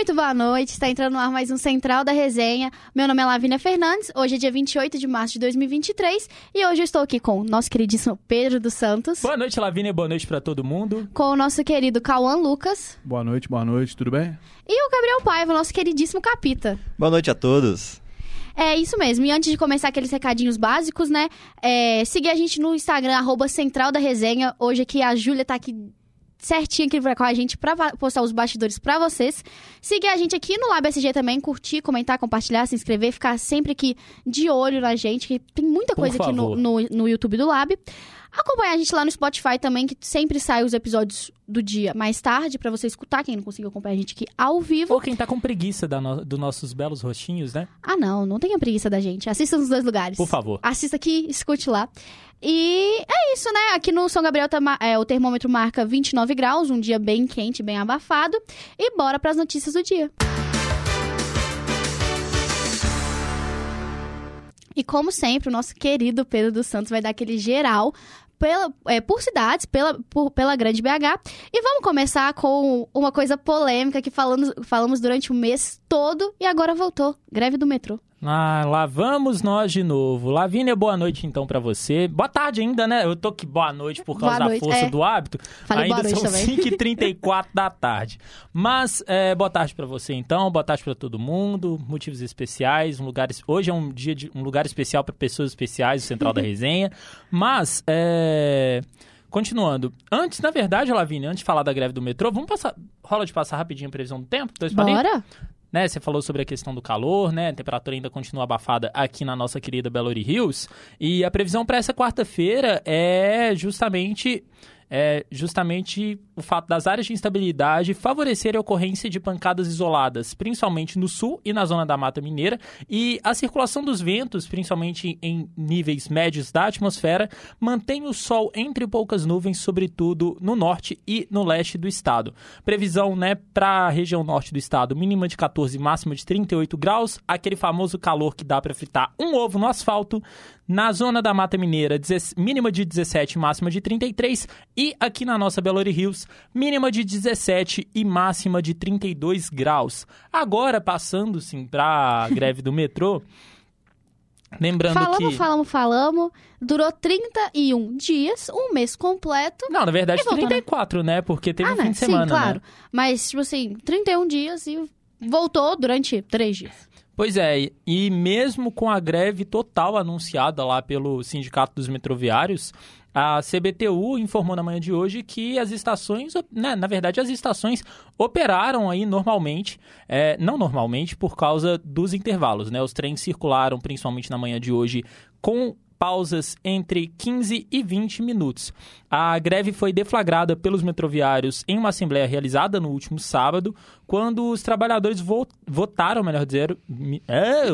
Muito boa noite, está entrando no ar mais um Central da Resenha. Meu nome é Lavínia Fernandes, hoje é dia 28 de março de 2023 e hoje eu estou aqui com o nosso queridíssimo Pedro dos Santos. Boa noite, Lavínia, boa noite para todo mundo. Com o nosso querido Cauã Lucas. Boa noite, boa noite, tudo bem? E o Gabriel Paiva, nosso queridíssimo Capita. Boa noite a todos. É isso mesmo. E antes de começar aqueles recadinhos básicos, né? É, seguir a gente no Instagram, arroba Central da Resenha. Hoje aqui a Júlia tá aqui certinho aqui com a gente pra postar os bastidores pra vocês. Seguir a gente aqui no Lab SG também, curtir, comentar, compartilhar, se inscrever, ficar sempre aqui de olho na gente, que tem muita coisa aqui no, no, no YouTube do Lab. Acompanhar a gente lá no Spotify também, que sempre sai os episódios do dia mais tarde, pra você escutar, quem não conseguiu acompanhar a gente aqui ao vivo. Ou quem tá com preguiça da no- dos nossos belos rostinhos, né? Ah, não, não tenha preguiça da gente. Assista nos dois lugares. Por favor. Assista aqui, escute lá. E é isso, né? Aqui no São Gabriel tá é, o termômetro marca 29 graus, um dia bem quente, bem abafado. E bora pras notícias do dia. E como sempre, o nosso querido Pedro dos Santos vai dar aquele geral pela, é, por cidades, pela, por- pela grande BH. E vamos começar com uma coisa polêmica que falamos, falamos durante o mês todo e agora voltou. Greve do metrô. Ah, lá vamos nós de novo. Lavínia, boa noite então pra você. Boa tarde ainda, né? Eu tô que boa noite por causa Boa da noite, força é. do hábito. Falei ainda boa noite são também. 5h34 da tarde. Mas, é, boa tarde pra você então, boa tarde pra todo mundo. Motivos especiais, um lugar, hoje é um dia de um lugar especial pra pessoas especiais, o Central da Resenha. Mas, é... Continuando. Antes, na verdade, Lavínia, antes de falar da greve do metrô, vamos passar. Rola de passar rapidinho a previsão do tempo? Dois? Bora? Né? Você falou sobre a questão do calor, né? A temperatura ainda continua abafada aqui na nossa querida Belo Hills. E a previsão para essa quarta-feira é justamente é justamente o fato das áreas de instabilidade favorecerem a ocorrência de pancadas isoladas, principalmente no sul e na zona da Mata Mineira, e a circulação dos ventos, principalmente em níveis médios da atmosfera, mantém o sol entre poucas nuvens, sobretudo no norte e no leste do estado. Previsão, né, para a região norte do estado, mínima de 14, máxima de 38 graus, aquele famoso calor que dá para fritar um ovo no asfalto. Na zona da Mata Mineira, 10 mínima de 17, máxima de 33. E aqui na nossa Belo Hills, mínima de 17 e máxima de 32 graus. Agora, passando, sim, para a greve do metrô, lembrando falamos, que... falamos, falamos. Durou 31 dias, um mês completo. Não, na verdade, E voltou, né? 34, né? Porque teve ah, um né? fim de semana, Sim, claro. né? Mas, tipo assim, 31 dias e voltou durante 3 dias. Pois é, e mesmo com a greve total anunciada lá pelo Sindicato dos Metroviários, a CBTU informou na manhã de hoje que as estações, né, na verdade, as estações operaram aí normalmente, é, não normalmente, por causa dos intervalos, né? Os trens circularam principalmente na manhã de hoje com pausas entre 15 e 20 minutos. A greve foi deflagrada pelos metroviários em uma assembleia realizada no último sábado, quando os trabalhadores vo- votaram, melhor dizer, é,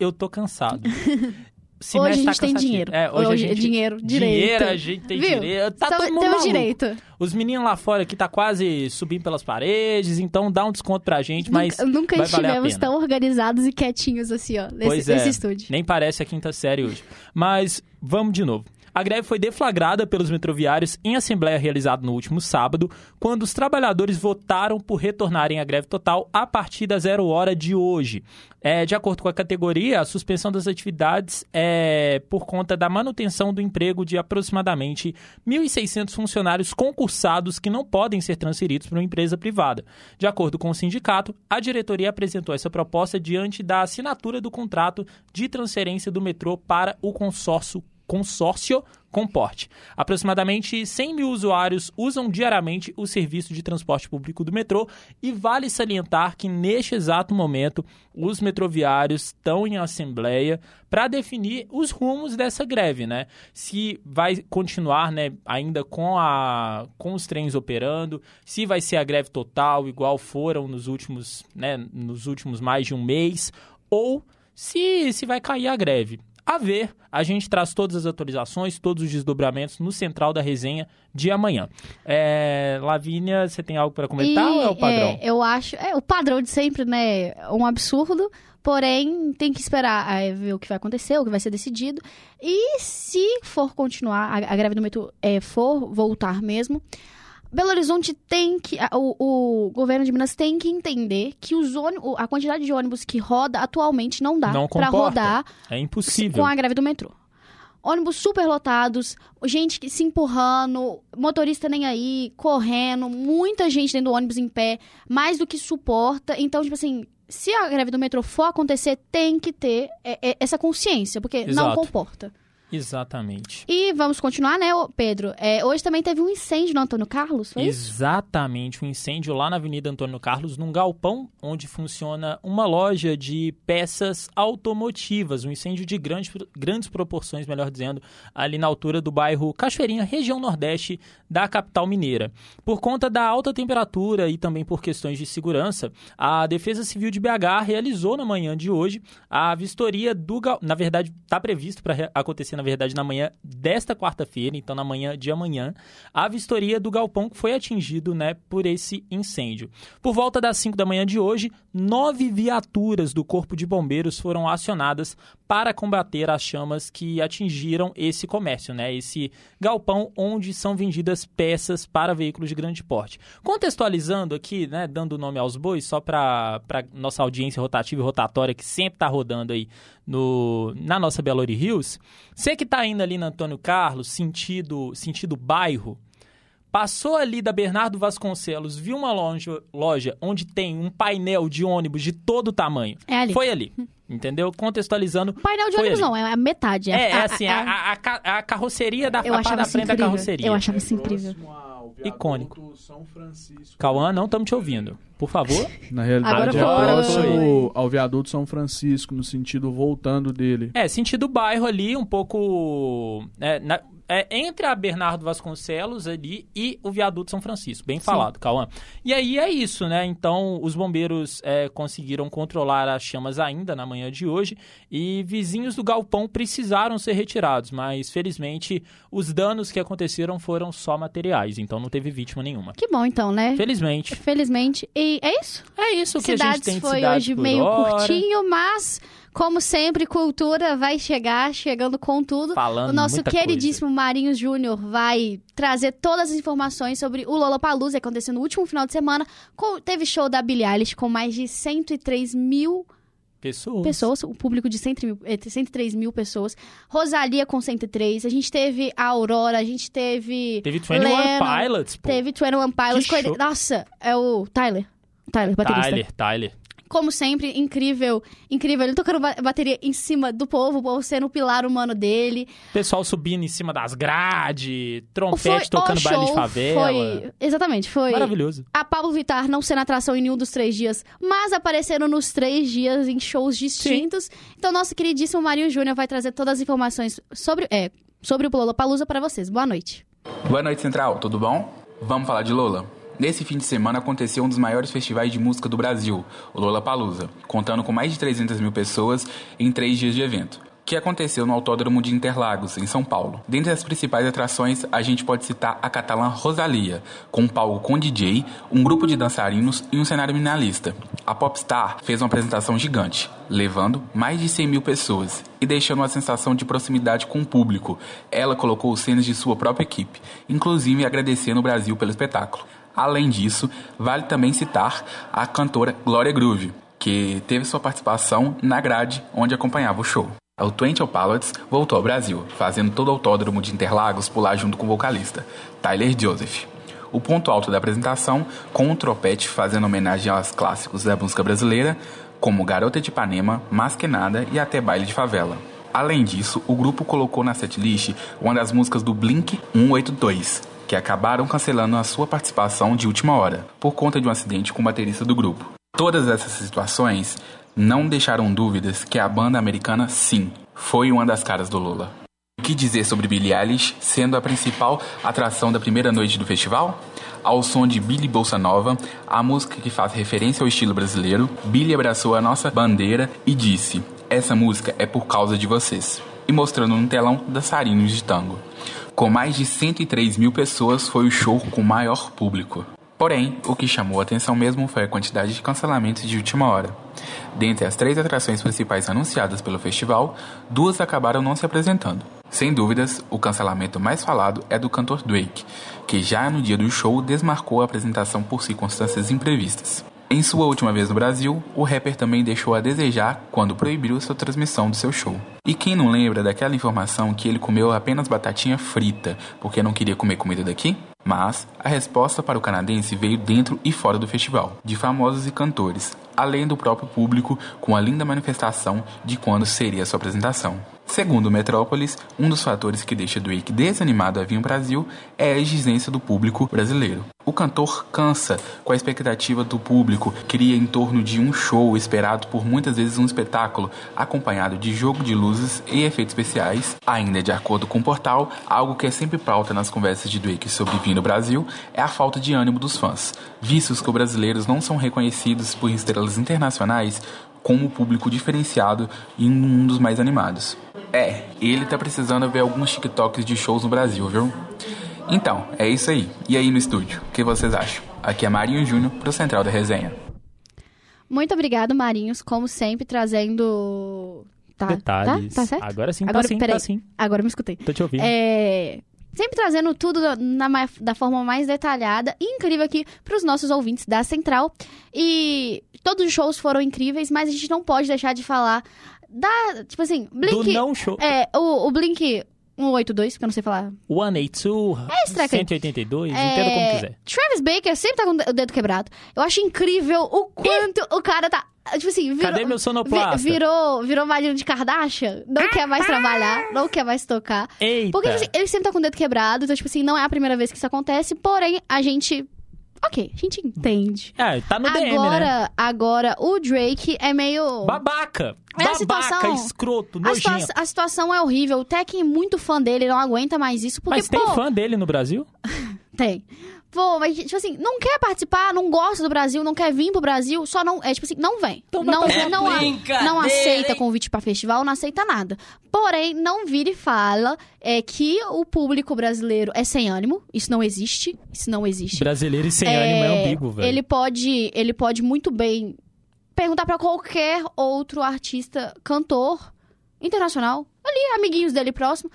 eu tô cansado. Semestre Hoje a gente tá tem dinheiro. É, hoje, Hoje a é gente... dinheiro, direito. Dinheiro, a gente tem Viu? direito. Tá Então, todo mundo maluco. direito. Os meninos lá fora aqui tá quase subindo pelas paredes, então dá um desconto pra gente, mas nunca nunca estivemos tão organizados e quietinhos assim, ó, nesse, Pois é. nesse estúdio. Nem parece a quinta série hoje. Mas vamos de novo. A greve foi deflagrada pelos metroviários em assembleia realizada no último sábado, quando os trabalhadores votaram por retornarem à greve total a partir da zero hora de hoje. É, de acordo com a categoria, a suspensão das atividades é por conta da manutenção do emprego de aproximadamente 1.600 funcionários concursados que não podem ser transferidos para uma empresa privada. De acordo com o sindicato, a diretoria apresentou essa proposta diante da assinatura do contrato de transferência do metrô para o consórcio consórcio Comporte. Aproximadamente 100 mil usuários usam diariamente o serviço de transporte público do metrô e vale salientar que neste exato momento os metroviários estão em assembleia para definir os rumos dessa greve, né? Se vai continuar, né, ainda com a com os trens operando, se vai ser a greve total igual foram nos últimos, né, nos últimos mais de um mês ou se se vai cair a greve. A ver, a gente traz todas as atualizações, todos os desdobramentos no Central da Resenha de amanhã. É, Lavínia, você tem algo para comentar ou é o padrão? é, eu acho. É o padrão de sempre, né? É um absurdo. Porém, tem que esperar é, ver o que vai acontecer, o que vai ser decidido. E se for continuar, a, a greve do metrô é, for voltar mesmo, Belo Horizonte tem que. O, o governo de Minas tem que entender que os ônibus, a quantidade de ônibus que roda atualmente não dá Não para rodar É impossível. com a greve do metrô. Ônibus super lotados, gente que se empurrando, motorista nem aí, correndo, muita gente dentro do ônibus em pé, mais do que suporta. Então, tipo assim, se a greve do metrô for acontecer, tem que ter é, é, essa consciência, porque não Exato. comporta. Exatamente. E vamos continuar, né, Pedro? É, hoje também teve um incêndio no Antônio Carlos, foi isso? Exatamente, um incêndio lá na Avenida Antônio Carlos, num galpão onde funciona uma loja de peças automotivas. Um incêndio de grandes, grandes proporções, melhor dizendo, ali na altura do bairro Cachoeirinha, região nordeste da capital mineira. Por conta da alta temperatura e também por questões de segurança, a Defesa Civil de BH realizou na manhã de hoje a vistoria do gal... Na verdade, está previsto para acontecer, na verdade, na manhã desta quarta-feira, então na manhã de amanhã, a vistoria do galpão que foi atingido né, por esse incêndio. Por volta das 5 da manhã de hoje, nove viaturas do Corpo de Bombeiros foram acionadas para combater as chamas que atingiram esse comércio, né? Esse galpão onde são vendidas peças para veículos de grande porte. Contextualizando aqui, né, dando nome aos bois, só para nossa audiência rotativa e rotatória que sempre está rodando aí no, na nossa Belo Hills, você que está indo ali na Antônio Carlos, sentido, sentido bairro, passou ali da Bernardo Vasconcelos, viu uma loja, loja onde tem um painel de ônibus de todo tamanho. É ali. Foi ali, entendeu? Contextualizando. Painel de ônibus ali. não, é a metade. É, é a- assim, a- a, a, a carroceria da, Eu a parte da frente da incrível. carroceria. Eu achava isso incrível. Icônico. São Francisco. Cauã, não estamos te ouvindo. Por favor. Na realidade, Agora é próximo ao viaduto São Francisco, no sentido voltando dele. É, sentido bairro ali, um pouco. é, na- é, entre a Bernardo Vasconcelos ali e o viaduto São Francisco. Bem falado, Cauã. E aí é isso, né? Então, os bombeiros é, conseguiram controlar as chamas ainda na manhã de hoje e vizinhos do galpão precisaram ser retirados, mas felizmente os danos que aconteceram foram só materiais, então não teve vítima nenhuma. Que bom então, né? Felizmente. Felizmente. E é isso. É isso que a gente cidades tem de foi cidades hoje meio hora. curtinho, mas como sempre, cultura vai chegar, chegando com tudo. Falando o nosso queridíssimo Marinhos Júnior vai trazer todas as informações sobre o Lollapalooza que aconteceu no último final de semana. Teve show da Billie Eilish com mais de 103 mil Pessoas. pessoas, o público de 100 mil, eh, 103 mil pessoas. Rosalia com 103. A gente teve a Aurora, a gente teve. Teve 21 Lennon, Pilots, pô. Teve 21 Pilots. Que. Nossa, é o Tyler. Tyler, baterista. Tyler, Tyler. Como sempre, incrível, incrível. Ele tocando ba- bateria em cima do povo, o povo sendo o pilar humano dele. Pessoal subindo em cima das grades, Foi trompete o tocando baile de favela. Foi, exatamente, foi. Maravilhoso. A Pablo Vittar não sendo atração em nenhum dos três dias, mas apareceram nos três dias em shows distintos. Então, nosso queridíssimo Marinho Júnior vai trazer todas as informações sobre, é, sobre o Lollapalooza para vocês. Boa noite. Boa noite, Central, tudo bom? Vamos falar de Lola. Nesse fim de semana aconteceu um dos maiores festivais de música do Brasil, o Lollapalooza, contando com mais de 300 mil pessoas em três dias de evento, que aconteceu no Autódromo de Interlagos, em São Paulo. Dentre as principais atrações, a gente pode citar a catalã Rosalia, com um palco com DJ, um grupo de dançarinos e um cenário minimalista. A Popstar fez uma apresentação gigante, levando mais de 100 mil pessoas e deixando uma sensação de proximidade com o público. Ela colocou cenas de sua própria equipe, inclusive agradecendo o Brasil pelo espetáculo. Além disso, vale também citar a cantora Glória Groove, que teve sua participação na grade onde acompanhava o show. O Twenty Pilots voltou ao Brasil, fazendo todo o autódromo de Interlagos pular junto com o vocalista, Tyler Joseph. O ponto alto da apresentação, com um trompete fazendo homenagem aos clássicos da música brasileira, como Garota de Ipanema, Mais Que Nada e até Baile de Favela. Além disso, o grupo colocou na setlist uma das músicas do Blink 182, que acabaram cancelando a sua participação de última hora, por conta de um acidente com o baterista do grupo. Todas essas situações não deixaram dúvidas que a banda americana, sim, foi uma das caras do Lula. O que dizer sobre Billie Eilish sendo a principal atração da primeira noite do festival? Ao som de Billy Bolsa Nova, a música que faz referência ao estilo brasileiro, Billy abraçou a nossa bandeira e disse: Essa música é por causa de vocês. E mostrando no telão dançarinos de tango. Com mais de 103 mil pessoas, foi o show com maior público. Porém, o que chamou a atenção mesmo foi a quantidade de cancelamentos de última hora. Dentre as três atrações principais anunciadas pelo festival, duas acabaram não se apresentando. Sem dúvidas, o cancelamento mais falado é do cantor Drake, que já no dia do show desmarcou a apresentação por circunstâncias imprevistas. Em sua última vez no Brasil, o rapper também deixou a desejar quando proibiu sua transmissão do seu show. E quem não lembra daquela informação que ele comeu apenas batatinha frita porque não queria comer comida daqui? Mas a resposta para o canadense veio dentro e fora do festival, de famosos e cantores, além do próprio público, com a linda manifestação de quando seria sua apresentação. Segundo Metrópolis, um dos fatores que deixa Drake desanimado a vir ao Brasil é a exigência do público brasileiro. O cantor cansa com a expectativa do público, cria em torno de um show esperado por muitas vezes um espetáculo, acompanhado de jogo de luzes e efeitos especiais. Ainda de acordo com o portal, algo que é sempre pauta nas conversas de Drake sobre vir no Brasil é a falta de ânimo dos fãs, vistos que os brasileiros não são reconhecidos por estrelas internacionais como público diferenciado e um dos mais animados. É, ele tá precisando ver alguns TikToks de shows no Brasil, viu? Então, é isso aí. E aí no estúdio, o que vocês acham? Aqui é Marinho Júnior pro Central da Resenha. Muito obrigado, Marinhos, como sempre, trazendo. Tá, Detalhes. Tá, tá certo? Agora sim, Agora, tá sim, peraí. tá sim. Agora me escutei. Tô te ouvindo. É, sempre trazendo tudo da, na da forma mais detalhada e incrível aqui para os nossos ouvintes da Central. E todos os shows foram incríveis, mas a gente não pode deixar de falar da. Tipo assim, Blink. Do não show. É, o, o Blink 182, que eu não sei falar. 182, esse treco aí. 182, É, entenda como quiser. Travis Baker sempre tá com o dedo quebrado. Eu acho incrível o quanto o cara tá. Tipo assim, virou, Cadê meu sonoplasta? vi- virou, virou marido de Kardashian, não quer mais trabalhar, não quer mais tocar. Eita. Porque tipo assim, ele sempre tá com o dedo quebrado, então, tipo assim, não é a primeira vez que isso acontece, porém, a gente. Ok, a gente entende. É, tá no DM, né? agora, agora, o Drake é meio. Babaca. É a Babaca, situação- escroto, A, situa- nojinho. a situação é horrível. O Tekken é muito fã dele, não aguenta mais isso. Porque, Mas tem pô, fã dele no Brasil? Tem. Pô, mas, tipo assim, não quer participar, não gosta do Brasil, não quer vir pro Brasil, só não. É tipo assim, não vem. Então não, não, É a- brincadeira, não aceita hein? convite pra festival, não aceita nada. Porém, não vira e fala é, que o público brasileiro é sem ânimo. Isso não existe. Isso não existe. Brasileiro e sem ânimo é ambíguo, velho. Ele pode, ele pode muito bem perguntar pra qualquer outro artista, cantor internacional, ali, amiguinhos dele próximo.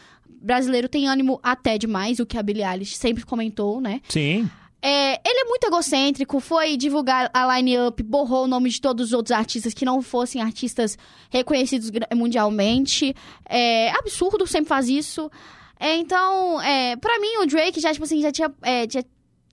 Brasileiro tem ânimo até demais, o que a Billie Eilish sempre comentou, né? Sim. É, ele é muito egocêntrico, foi divulgar a line-up, borrou o nome de todos os outros artistas que não fossem artistas reconhecidos mundialmente. É absurdo, sempre faz isso. É, então, é, pra mim, o Drake já, tipo assim, já tinha. é, já,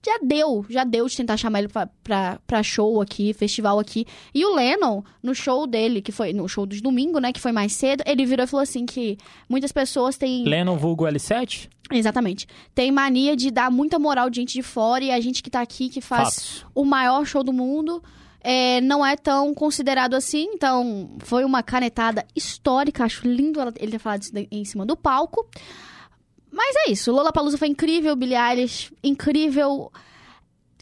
já deu, já deu de tentar chamar ele pra, pra, pra show aqui, festival aqui. E o Lennon, no show dele, que foi no show de domingo, né, que foi mais cedo, ele virou e falou assim que muitas pessoas têm. Lennon vulgo L7? Exatamente. Tem mania de dar muita moral de gente de fora e a gente que tá aqui, que faz Fatos. o maior show do mundo, é, não é tão considerado assim. Então, foi uma canetada histórica. Acho lindo ele ter falado isso em cima do palco. Mas é isso. Lollapalooza foi incrível, Billie Eilish, incrível.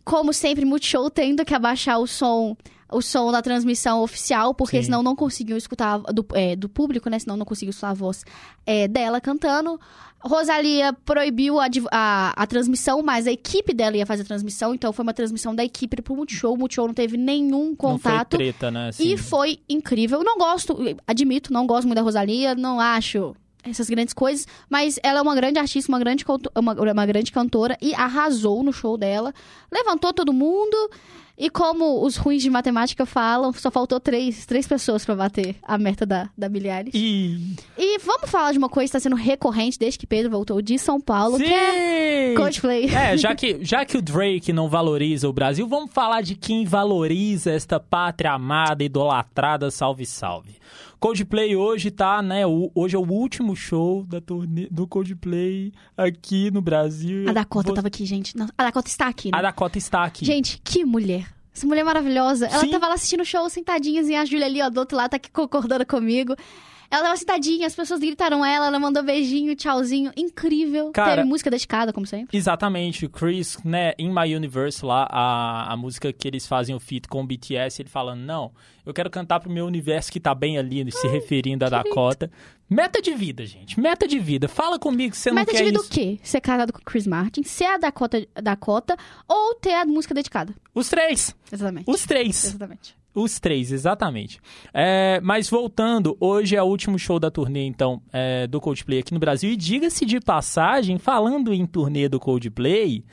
Como sempre, Multishow tendo que abaixar o som o som da transmissão oficial, porque Sim. senão não conseguiam escutar do, é, do público, né? Senão não conseguiam escutar a voz é, dela cantando. Rosalia proibiu a, a, a transmissão, mas a equipe dela ia fazer a transmissão, então foi uma transmissão da equipe pro Multishow. O Multishow não teve nenhum contato. Não foi treta, né? E foi incrível. Não gosto, admito, não gosto muito da Rosalia, não acho essas grandes coisas, mas ela é uma grande artista, uma grande, uma, uma grande cantora e arrasou no show dela. Levantou todo mundo. E como os ruins de matemática falam, só faltou três, três pessoas pra bater a meta da, da Eilish. E... E vamos falar de uma coisa que está sendo recorrente desde que Pedro voltou de São Paulo, Sim! que é Coldplay. É, já que, já que o Drake não valoriza o Brasil, vamos falar de quem valoriza esta pátria amada, idolatrada, salve, salve. Coldplay hoje tá, né, o- hoje é o último show da turnê do Coldplay aqui no Brasil. A Dakota tava aqui, gente. Não, a Dakota está aqui, né? A Dakota está aqui. Gente, que mulher. Essa mulher é maravilhosa. Ela Sim. tava lá assistindo o show sentadinha e a Júlia ali, ó, do outro lado, tá aqui concordando comigo. Ela tava sentadinha, as pessoas gritaram ela, ela mandou beijinho, tchauzinho. Incrível. Cara- Teve música dedicada, como sempre. Exatamente, o Chris, né, In My Universe lá, a, a música que eles fazem o feat com o BTS, ele falando, não, eu quero cantar pro meu universo que tá bem ali, se referindo a Dakota. Meta de vida, gente, meta de vida. Fala comigo que você não Meta quer de vida o quê? Ser casado com o Chris Martin, ser a Dakota, Dakota ou ter a música dedicada. Os três, Exatamente. os três. Exatamente. Os três, exatamente. É, mas voltando, hoje é o último show da turnê, então, é, do Coldplay aqui no Brasil. E diga-se de passagem, falando em turnê do Coldplay,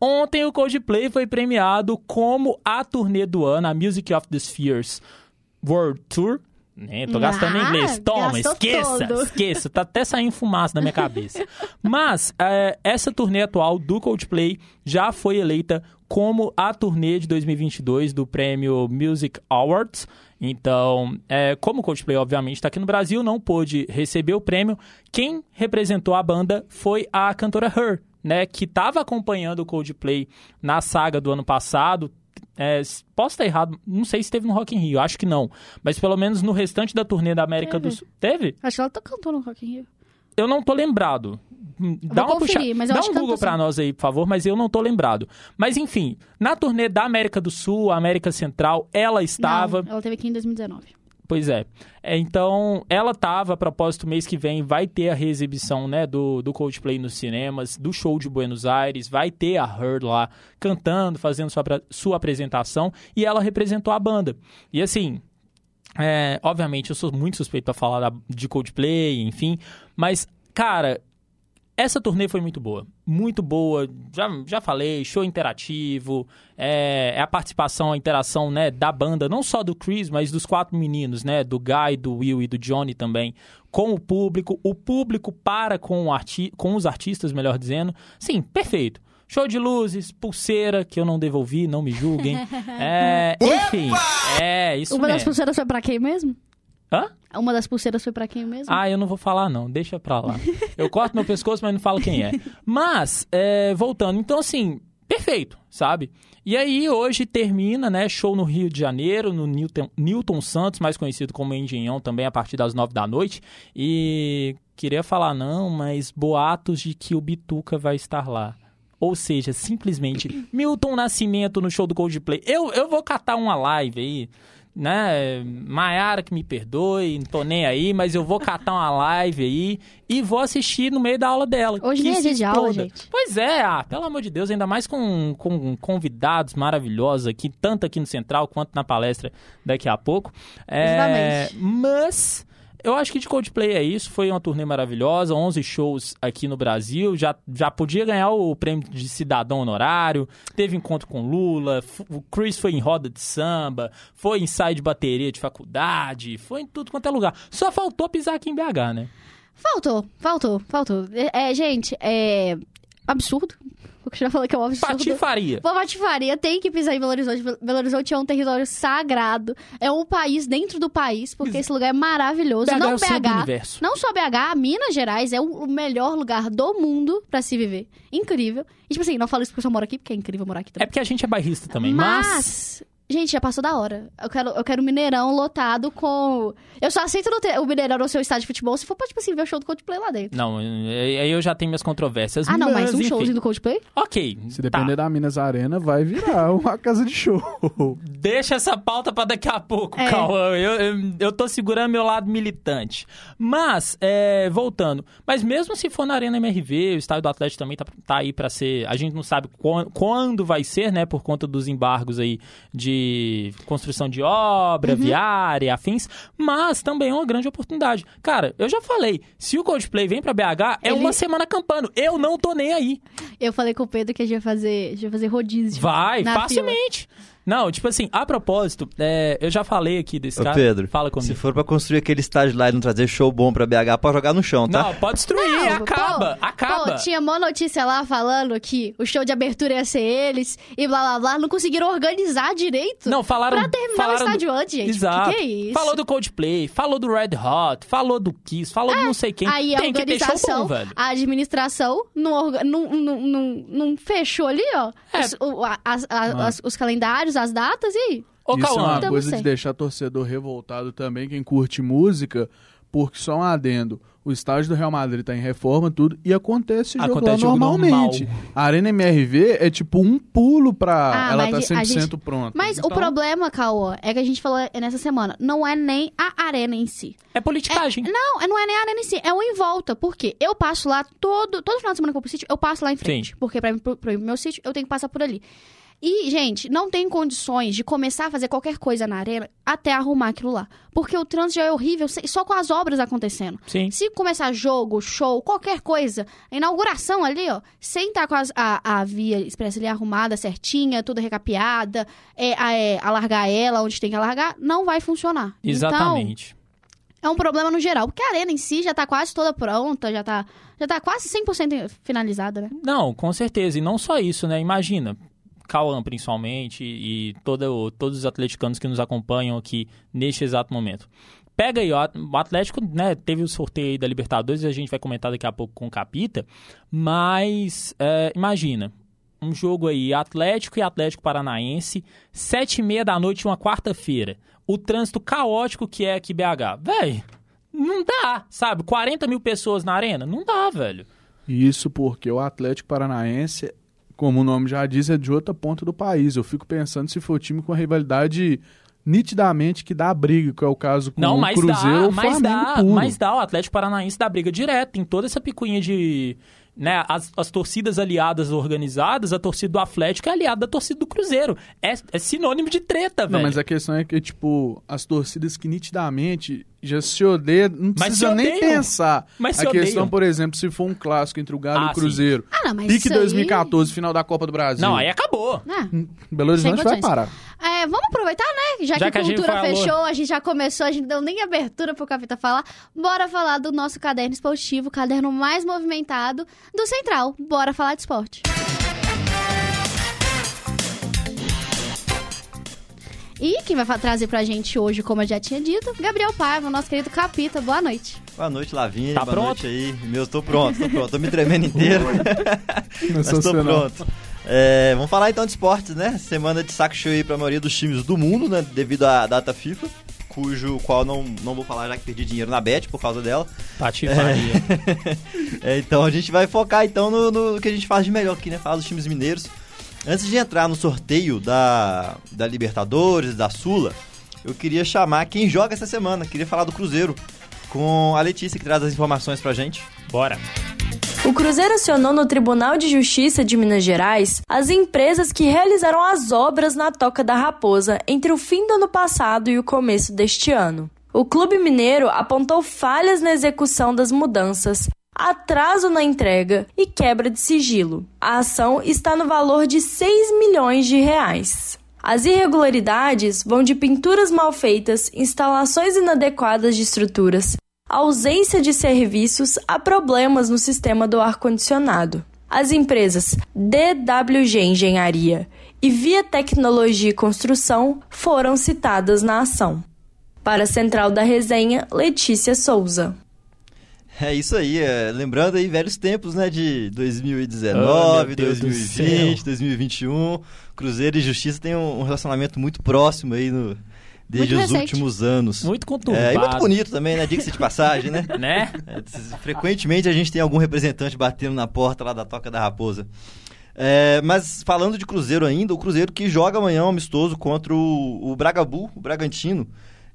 ontem o Coldplay foi premiado como a turnê do ano, a Music of the Spheres World Tour. Né, tô gastando em Ah, inglês. Toma, esqueça, todo. esqueça. Tá até saindo fumaça da minha cabeça. Mas é, essa turnê atual do Coldplay já foi eleita como a turnê de 2022 do prêmio Music Awards. Então, é, como o Coldplay, obviamente, está aqui no Brasil, não pôde receber o prêmio. Quem representou a banda foi a cantora Her, né, que estava acompanhando o Coldplay na saga do ano passado, é, posso estar errado, não sei se teve no Rock in Rio, acho que não. Mas pelo menos no restante da turnê da América do. Sul. Teve? Acho que ela tá cantando no Rock in Rio. Eu não tô lembrado. Hum, Dá vou uma conferir, puxa- mas eu Dá um Google cantou pra nós aí, por favor, mas eu não tô lembrado. Mas enfim, na turnê da América do Sul, América Central, ela estava. Não, ela teve aqui em 2019. Pois é. É, Então, ela tava, a propósito, mês que vem vai ter a reexibição, né, do, do Coldplay nos cinemas, do show de Buenos Aires, vai ter a Her lá cantando, fazendo sua, sua apresentação, e ela representou a banda. E assim, é, obviamente, eu sou muito suspeito pra falar da- de Coldplay, enfim, mas, cara, essa turnê foi muito boa. Muito boa. Já, já falei, show interativo. É, é a participação, a interação né, da banda, não só do Chris, mas dos quatro meninos, né? Do Guy, do Will e do Johnny também. Com o público. O público para com, o arti com os artistas, melhor dizendo. Sim, perfeito. Show de luzes, pulseira, que eu não devolvi, não me julguem. É, enfim, é isso Uma das mesmo. pulseiras foi pra quem mesmo? Hã? Uma das pulseiras foi pra quem mesmo? Ah, eu não vou falar não, deixa pra lá. Eu corto meu pescoço, mas não falo quem é. Mas, é, voltando, então assim, perfeito, sabe? E aí hoje termina, né, show no Rio de Janeiro, no Newton, Newton Santos, mais conhecido como Engenhão, também a partir das nove da noite. E queria falar não, mas boatos de que o Bituca vai estar lá. Ou seja, simplesmente Milton Nascimento no show do Coldplay. Eu, eu vou catar uma live aí, né? Maiara que me perdoe, não tô nem aí, mas eu vou catar uma live aí e vou assistir no meio da aula dela. Hoje nem é dia de aula, gente. Pois é, ah, pelo amor de Deus, ainda mais com, com convidados maravilhosos aqui, tanto aqui no Central quanto na palestra daqui a pouco. É, Exatamente. mas eu acho que de Coldplay é isso. Foi uma turnê maravilhosa, 11 shows aqui no Brasil. Já, já podia ganhar o prêmio de cidadão honorário. Teve encontro com Lula. O Chris foi em roda de samba. Foi em ensaio de bateria de faculdade. Foi em tudo quanto é lugar. Só faltou pisar aqui em BH, né? Faltou, faltou, faltou. É, é, gente, é absurdo. O já falei que é um absurdo. Patifaria. Pô, Patifaria tem que pisar em Belo Horizonte. Belo Horizonte é um território sagrado. É um país dentro do país, porque esse lugar é maravilhoso. BH não é BH. Não só BH, Minas Gerais é o melhor lugar do mundo pra se viver. Incrível. E, tipo assim, não falo isso porque eu só moro aqui, porque é incrível morar aqui É também. porque a gente é bairrista também, mas... Mas, gente, já passou da hora. Eu quero, eu quero Mineirão lotado com. Eu só aceito no te- o Mineirão no seu estádio de futebol se for pra, tipo assim, ver o show do Coldplay lá dentro. Não, aí eu já tenho minhas controvérsias. Ah, não, mas um enfim. showzinho do Coldplay? Ok. Se tá. depender da Minas Arena, vai virar uma casa de show. Deixa essa pauta pra daqui a pouco, É. Cauã. Eu, eu, eu tô segurando meu lado militante. Mas, é, voltando. Mas mesmo se for na Arena MRV, o estádio do Atlético também tá, tá aí pra ser. A gente não sabe quan- quando vai ser, né? Por conta dos embargos aí de construção de obra, Uhum. viária, afins. Mas também é uma grande oportunidade. Cara, eu já falei. Se o Coldplay vem pra BH, é Ele- uma semana acampando. Eu não tô nem aí. Eu falei com o Pedro que a gente ia fazer, a gente ia fazer rodízio. Vai, facilmente. Não, tipo assim, a propósito, é, eu já falei aqui desse Ô, cara. Pedro, Fala comigo. se for pra construir aquele estádio lá e não trazer show bom pra BH, pode jogar no chão, tá? Não, pode destruir, Não, acaba, pô, acaba. Pô, tinha uma notícia lá falando que o show de abertura ia ser eles e blá blá blá. Não conseguiram organizar direito. Não, falaram. Pra terminar falaram o estádio antes, gente. Exato. Que que é isso? Falou do Coldplay, falou do Red Hot, falou do Kiss, falou do não sei quem. Aí a Tem que ter show organização, bom, velho. a administração não, orga- não, não, não, não fechou ali, ó. É. Os, o- a- as- a- as- os calendários, as datas e aí. Ô, Isso é uma coisa de deixar torcedor revoltado também, quem curte música, porque só um adendo. O estádio do Real Madrid tá em reforma, tudo, e acontece Acontece jogo normalmente. normal. A Arena MRV é tipo um pulo pra Ah, ela mas tá a 100% gente- pronta. Mas o Então, problema, Cauã, é que a gente falou nessa semana, não é nem a arena em si. é politicagem. Não, não é nem a arena em si, é o em volta. Por quê? Eu passo lá todo, todo final de semana que eu vou pro sítio, eu passo lá em frente. Sim. Porque pra, ir pro, pro meu sítio, eu tenho que passar por ali. E, gente, não tem condições de começar a fazer qualquer coisa na arena até arrumar aquilo lá. Porque o trânsito já é horrível só com as obras acontecendo. Sim. Se começar jogo, show, qualquer coisa, a inauguração ali, ó, sem estar com as- a, a via expressa ali arrumada, certinha, toda recapeada, é, a- é, alargar ela onde tem que alargar, não vai funcionar. Exatamente. Então, é um problema no geral. Porque a arena em si já tá quase toda pronta, já tá, já tá quase 100% finalizada, né? Não, com certeza. E não só isso, né? Imagina, Cauã principalmente e toda, o- todos os atleticanos que nos acompanham aqui neste exato momento. Pega aí, o Atlético né, teve o sorteio aí da Libertadores, a gente vai comentar daqui a pouco com o Capita, mas é, imagina, um jogo aí, Atlético e Atlético Paranaense, sete e meia da noite, uma quarta-feira. O trânsito caótico que é aqui BH. Véi, não dá, sabe? 40 mil pessoas na arena? Não dá, velho. Isso porque o Atlético Paranaense, como o nome já diz, é de outra ponta do país. Eu fico pensando se for o time com uma rivalidade nitidamente que dá briga, que é o caso com Não, o Cruzeiro dá, ou mas Flamengo dá, puro. mas dá. O Atlético Paranaense dá briga direto. Tem toda essa picuinha de. Né, as, as torcidas aliadas organizadas, a torcida do Atlético é aliada da torcida do Cruzeiro. É, é sinônimo de treta, Não, velho. mas a questão é que, tipo, as torcidas que nitidamente já se odeiam, não Mas precisa nem odeiam. pensar. Mas a questão, odeiam. por exemplo, se for um clássico entre o Galo Ah, e o Cruzeiro. Ah, não, mas Pique isso aí- 2014, final da Copa do Brasil. Não, aí acabou. Ah, Belo Horizonte vai parar. É, vamos aproveitar, né? Já, Já que que a a cultura falou. fechou, a gente já começou, a gente não deu nem abertura pro Capita falar. Bora falar do nosso caderno esportivo, o caderno mais movimentado do Central. Bora falar de esporte. E quem vai trazer pra gente hoje, como eu já tinha dito, Gabriel Paiva, nosso querido Capita. Boa noite. Boa noite, Lavinha. Tá Boa pronto? noite aí. Meu, tô pronto, tô pronto. Tô me tremendo inteiro. Mas tô pronto. É, vamos falar então de esportes, né? Semana de saco cheio aí pra maioria dos times do mundo, né? Devido à data FIFA, cujo qual não, não vou falar já que perdi dinheiro na bet por causa dela. Patifaria. É, então a gente vai focar então no, no que a gente faz de melhor aqui, né? Falar dos times mineiros. Antes de entrar no sorteio da, da Libertadores, da Sula, eu queria chamar quem joga essa semana. Queria falar do Cruzeiro, com a Letícia que traz as informações pra gente. Bora. O Cruzeiro acionou no Tribunal de Justiça de Minas Gerais as empresas que realizaram as obras na Toca da Raposa entre o fim do ano passado e o começo deste ano. O clube mineiro apontou falhas na execução das mudanças, atraso na entrega e quebra de sigilo. A ação está no valor de 6 milhões de reais. As irregularidades vão de pinturas mal feitas, instalações inadequadas de estruturas, ausência de serviços a problemas no sistema do ar-condicionado. As empresas DWG Engenharia e Via Tecnologia e Construção foram citadas na ação. Para a Central da Resenha, Letícia Souza. É isso aí, é, lembrando aí velhos tempos, né, de Oh, 2019, meu Deus do 2020, céu. 2021. Cruzeiro e Justiça têm um, um relacionamento muito próximo aí no, desde Muito os recente. últimos anos. Muito conturbado. É, e muito bonito também, né, diga-se de passagem, né? Né? É, frequentemente a gente tem algum representante batendo na porta lá da Toca da Raposa. É, mas falando de Cruzeiro ainda, o Cruzeiro que joga amanhã um amistoso contra o, o Bragabu, o Bragantino.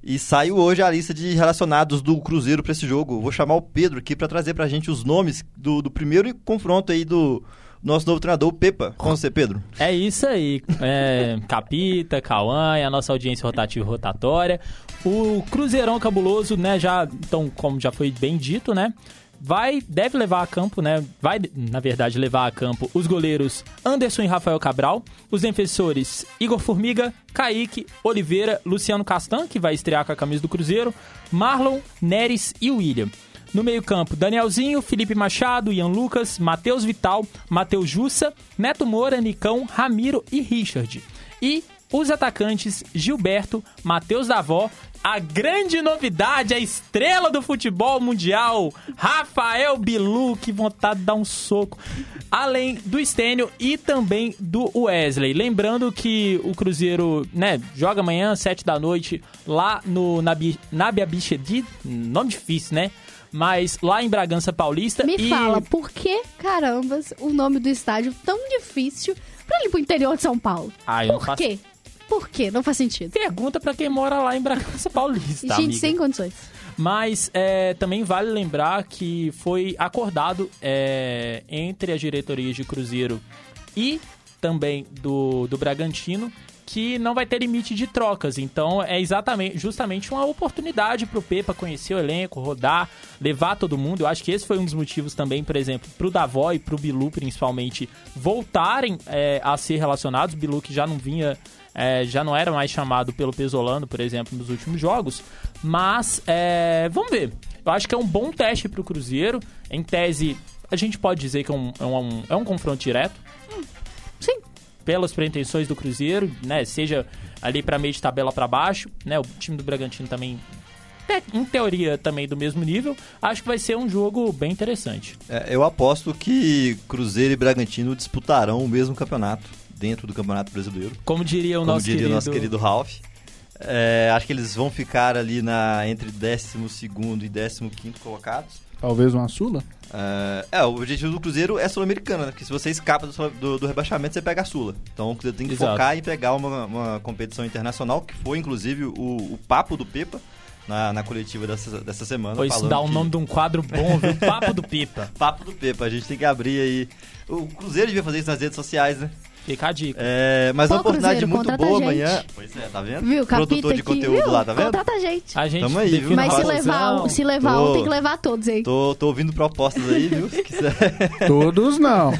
E saiu hoje a lista de relacionados do Cruzeiro para esse jogo. Vou chamar o Pedro aqui para trazer pra gente os nomes do, do primeiro confronto aí do nosso novo treinador, o Pepa. Com você, Pedro. É isso aí. É, Capita, Cauã, e a nossa audiência rotativa e rotatória. O Cruzeirão Cabuloso, né, já, então, como já foi bem dito, né, vai, deve levar a campo, né, vai, na verdade, levar a campo os goleiros Anderson e Rafael Cabral, os defensores Igor Formiga, Kaique, Oliveira, Luciano Castan, que vai estrear com a camisa do Cruzeiro, Marlon, Neres e William. No meio-campo, Danielzinho, Felipe Machado, Ian Lucas, Matheus Vital, Matheus Jussa, Neto Moura, Nicão, Ramiro e Richard. E os atacantes Gilberto, Matheus Davó, a grande novidade, a estrela do futebol mundial, Rafael Bilu, que vontade de dar um soco. Além do Stênio e também do Wesley. Lembrando que o Cruzeiro, né, joga amanhã, sete da noite, lá no Nabi, Nabia Bichedi, nome difícil, né? Mas lá em Bragança Paulista. Me e... fala, por que, carambas, o nome do estádio tão difícil pra ir pro interior de São Paulo? Ah, eu não Por faço quê? Por quê? Não faz sentido. Pergunta pra quem mora lá em Bragança Paulista, Gente, amiga. sem condições. Mas é, também vale lembrar que foi acordado é, entre as diretorias de Cruzeiro e também do, do Bragantino que não vai ter limite de trocas. Então é exatamente, justamente uma oportunidade para o Pepa conhecer o elenco, rodar, levar todo mundo. Eu acho que esse foi um dos motivos também, por exemplo, para o Davó e para o Bilu principalmente voltarem é, a ser relacionados. Bilu que já não vinha, é, já não era mais chamado pelo Pesolano, por exemplo, nos últimos jogos. Mas é, vamos ver. Eu acho que é um bom teste para o Cruzeiro. Em tese, a gente pode dizer que é um, é um, é um confronto direto. Sim. Pelas pretensões do Cruzeiro, né? Seja ali para meio de tabela para baixo, né? O time do Bragantino também, em teoria, também do mesmo nível. Acho que vai ser um jogo bem interessante. É, eu aposto que Cruzeiro e Bragantino disputarão o mesmo campeonato dentro do Campeonato Brasileiro. Como diria o como nosso diria querido... nosso querido Ralph. É, acho que eles vão ficar ali na, entre 12 e 15 colocados. Talvez uma Sula? É, é, o objetivo do Cruzeiro é sul-americana, né? Porque se você escapa do, sul- do- do rebaixamento, você pega a Sula. Então o Cruzeiro tem que Exato. focar em pegar uma, uma competição internacional, que foi inclusive o, o papo do Pepa na, na coletiva dessa, dessa semana. Falando dá o que- nome de um quadro bom, viu? Papo do Pipa. Papo do Pepa, a gente tem que abrir aí. O Cruzeiro devia fazer isso nas redes sociais, né? Fica a dica. É, mas Pô, uma oportunidade Cruzeiro, muito boa amanhã. Pois é, tá vendo? Viu? Produtor de aqui, conteúdo viu? lá, tá vendo? Contrata a gente. A gente Tamo aí, viu? Mas se levar, um, se levar Tô. um, tem que levar todos, hein? Tô, tô ouvindo propostas aí, viu? Se quiser. Todos não.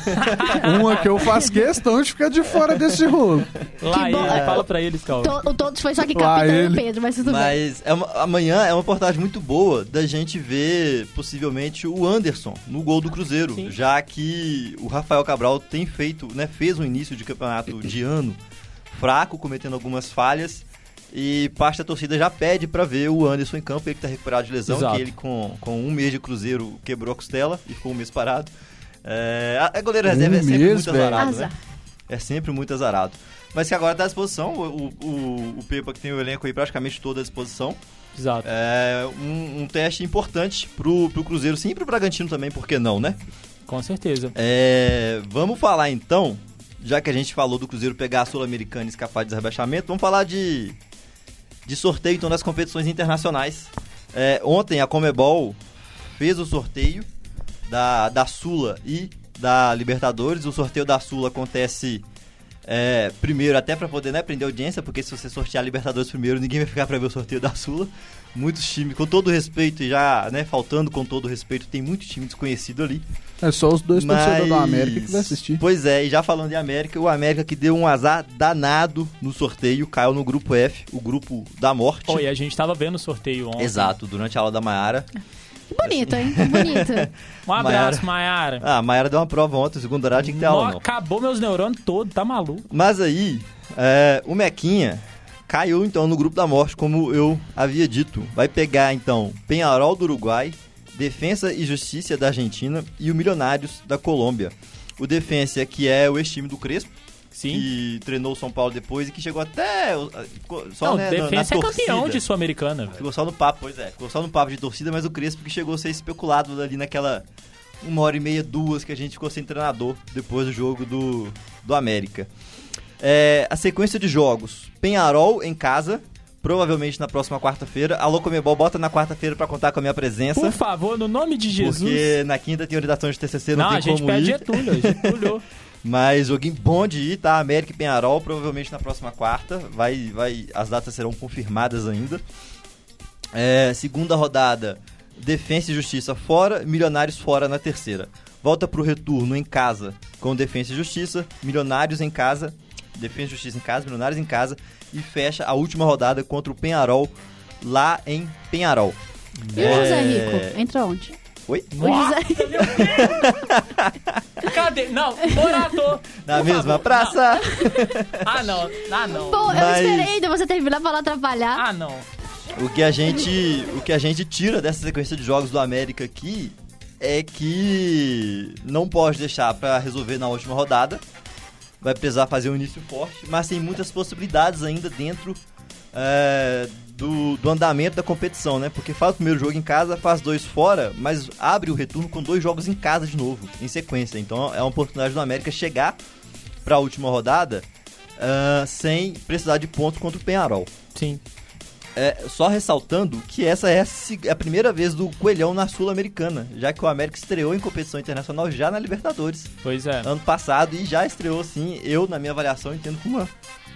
Uma que eu faço questão de ficar de fora desse rolo. Lá Que bom. ele, fala pra eles, Calma. To- o todos foi só que capitão e o ele. Pedro, mas tudo bem. Mas é amanhã é uma oportunidade muito boa da gente ver possivelmente o Anderson no gol do Cruzeiro, Sim. já que o Rafael Cabral tem feito, né, fez um início de campeonato de ano fraco, cometendo algumas falhas. E parte da torcida já pede pra ver o Anderson em campo, ele que tá recuperado de lesão, Exato. que ele com, com um mês de Cruzeiro quebrou a costela e ficou um mês parado. É, a, a goleiro reserva Um é sempre mês, muito velho. azarado, né? É sempre muito azarado. Mas que agora tá à disposição, o, o, o Pepa que tem o elenco aí praticamente todo à disposição. Exato. É um, um teste importante pro, pro Cruzeiro, sim, e pro Bragantino também, por que não, né? Com certeza. É, vamos falar então, já que a gente falou do Cruzeiro pegar a Sul-Americana e escapar de rebaixamento, vamos falar de, de sorteio então das competições internacionais. É, ontem a Comebol fez o sorteio da, da Sula e da Libertadores. O sorteio da Sula acontece é, primeiro, até pra poder né, prender audiência, porque se você sortear a Libertadores primeiro, ninguém vai ficar pra ver o sorteio da Sula. Muitos times, com todo respeito, e já né, faltando com todo respeito, tem muito time desconhecido ali. É só os dois torcedores do Mas- América que vai assistir. Pois é, e já falando de América, o América que deu um azar danado no sorteio, caiu no grupo F, o grupo da morte. Pô, e a gente tava vendo o sorteio ontem. Exato, durante a aula da Maiara. Que bonito, hein? Que bonito. Um abraço, Maiara. Ah, Maiara deu uma prova ontem, o segundo horário tinha que ter aula, não. Acabou meus neurônios todos, tá maluco. Mas aí, é, o Mequinha caiu então no grupo da morte, como eu havia dito. Vai pegar então Penharol do Uruguai, Defensa e Justiça da Argentina e o Milionários da Colômbia. O Defensa, que é o ex-time do Crespo, Sim. que treinou o São Paulo depois e que chegou até. Só Não, né, na- na defesa é campeão de Sul-Americana. Ficou só no papo, pois é. Ficou só no papo de torcida, mas o Crespo que chegou a ser especulado ali naquela uma hora e meia, duas que a gente ficou sem treinador depois do jogo do, do América. É, a sequência de jogos: Penharol em casa, provavelmente na próxima quarta-feira. Alô Comebol, bota na quarta-feira pra contar com a minha presença. Por favor, no nome de Jesus. Porque na quinta tem orientação de TCC, não, Não, tem a gente como pede ir. Getúlio, Getúlio. Mas joguinho bom de ir, tá? América e Penharol, provavelmente na próxima quarta. Vai, vai, as datas serão confirmadas ainda. É, segunda rodada, Defensa e Justiça fora, Milionários fora na terceira. Volta pro retorno em casa com Defensa e Justiça, Milionários em casa, Defensa e Justiça em casa, Milionários em casa. E fecha a última rodada contra o Penharol lá em Penharol. E o José Rico? Entra onde? Oi? José Cadê? Não, Morato. Na Por mesma favor, praça. não. Ah, não. Ah, não. Pô, eu Mas- esperei ainda você terminar pra não atrapalhar. Ah, não. O que a gente, o que a gente tira dessa sequência de jogos do América aqui é que não pode deixar pra resolver na última rodada. Vai precisar fazer um início forte, mas tem muitas possibilidades ainda dentro é, do, do andamento da competição, né? Porque faz o primeiro jogo em casa, faz dois fora, mas abre o retorno com dois jogos em casa de novo, em sequência. Então é uma oportunidade do América chegar pra última rodada ah, sem precisar de pontos contra o Penharol. Sim. É, só ressaltando que essa é a a primeira vez do Coelhão na Sul-Americana, já que o América estreou em competição internacional já na Libertadores Pois é. ano passado e já estreou sim, eu na minha avaliação entendo como uma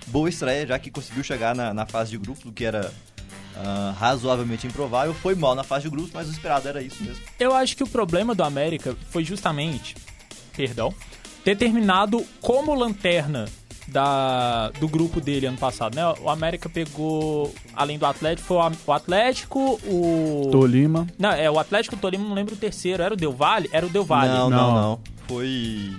boa estreia, já que conseguiu chegar na, na fase de grupos, o que era ah, razoavelmente improvável, foi mal na fase de grupos, mas o esperado era isso mesmo. Eu acho que o problema do América foi justamente, perdão, ter terminado como lanterna da, do grupo dele ano passado, né? O América pegou, além do Atlético, foi o Atlético, o... Tolima. Não, é o Atlético o Tolima, não lembro o terceiro. Era o Del Valle? Era o Del Valle. Não, não, Não. não. Foi.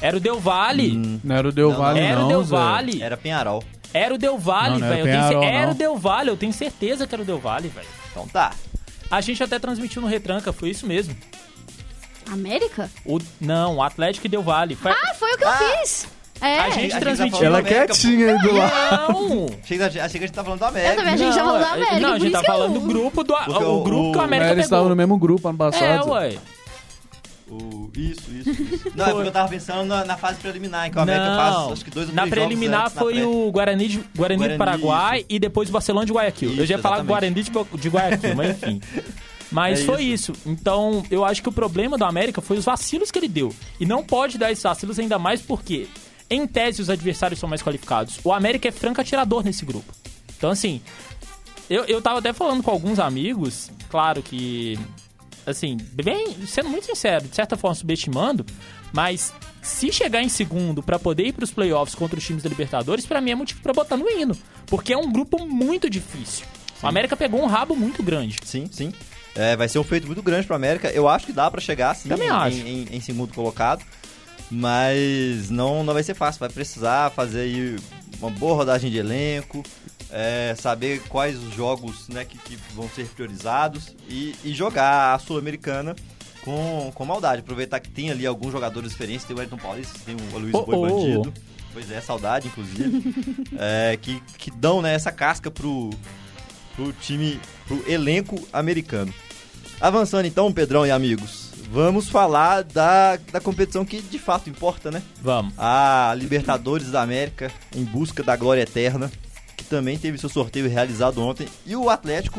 Era o Del Valle. Hum, Não era o Del Não, Valle, Era não, o Del. Valle. era Penharol. Era o Del Valle, velho. Eu tenho Era não. o Del Valle, eu tenho certeza que era o Del Valle, velho. Então tá. A gente até transmitiu no Retranca, foi isso mesmo. América? O, não, o Atlético e Del Valle. Foi, Ah, foi o que eu fiz. É. a gente tá transmitiu. falando Ela do América, quietinha aí do lado. Não! Achei que, a gente tá falando do Eu América. também achei que já falou da é- América. Não, a gente tá eu- falando do grupo do. O, o- grupo que o o- América Eles estavam pegou. no mesmo grupo ano É, passado. ué. O- Isso, isso, isso. Não, é porque eu tava pensando na, na fase preliminar, em que o América Não. faz acho que dois ou Na três jogos preliminar antes, na foi pré. o Guarani, de, Guarani, Guarani, do Paraguai e depois o Barcelona de Guayaquil. eu Isso, já ia falar. Guarani de, de Guayaquil, mas enfim. Mas É foi isso. Então, eu acho que o problema do América foi os vacilos que ele deu. E não pode dar esses vacilos ainda mais porque, em tese, os adversários são mais qualificados. O América é franco atirador nesse grupo. Então, assim, eu, eu tava até falando com alguns amigos, claro que, assim, bem, sendo muito sincero, de certa forma subestimando, mas se chegar em segundo pra poder ir pros playoffs contra os times da Libertadores, pra mim é motivo pra botar no hino. Porque é um grupo muito difícil. O América pegou um rabo muito grande. Sim, sim. É, vai ser um feito muito grande pro América. Eu acho que dá pra chegar, sim, Também em, acho. Em, em- em segundo colocado. Mas não, não vai ser fácil. Vai precisar fazer aí uma boa rodagem de elenco, é, saber quais os jogos né, que, que vão ser priorizados e, e jogar a Sul-Americana com, com maldade. Aproveitar que tem ali alguns jogadores diferentes. Tem o Wellington Paulista, tem o Luiz Oh, Boi oh. Bandido. Pois é, saudade, inclusive. é, que, que dão né, essa casca pro, pro time, pro elenco americano. Avançando então, Pedrão e amigos, vamos falar da, da competição que de fato importa, né? Vamos. A Libertadores da América em busca da glória eterna, também teve seu sorteio realizado ontem. E o Atlético,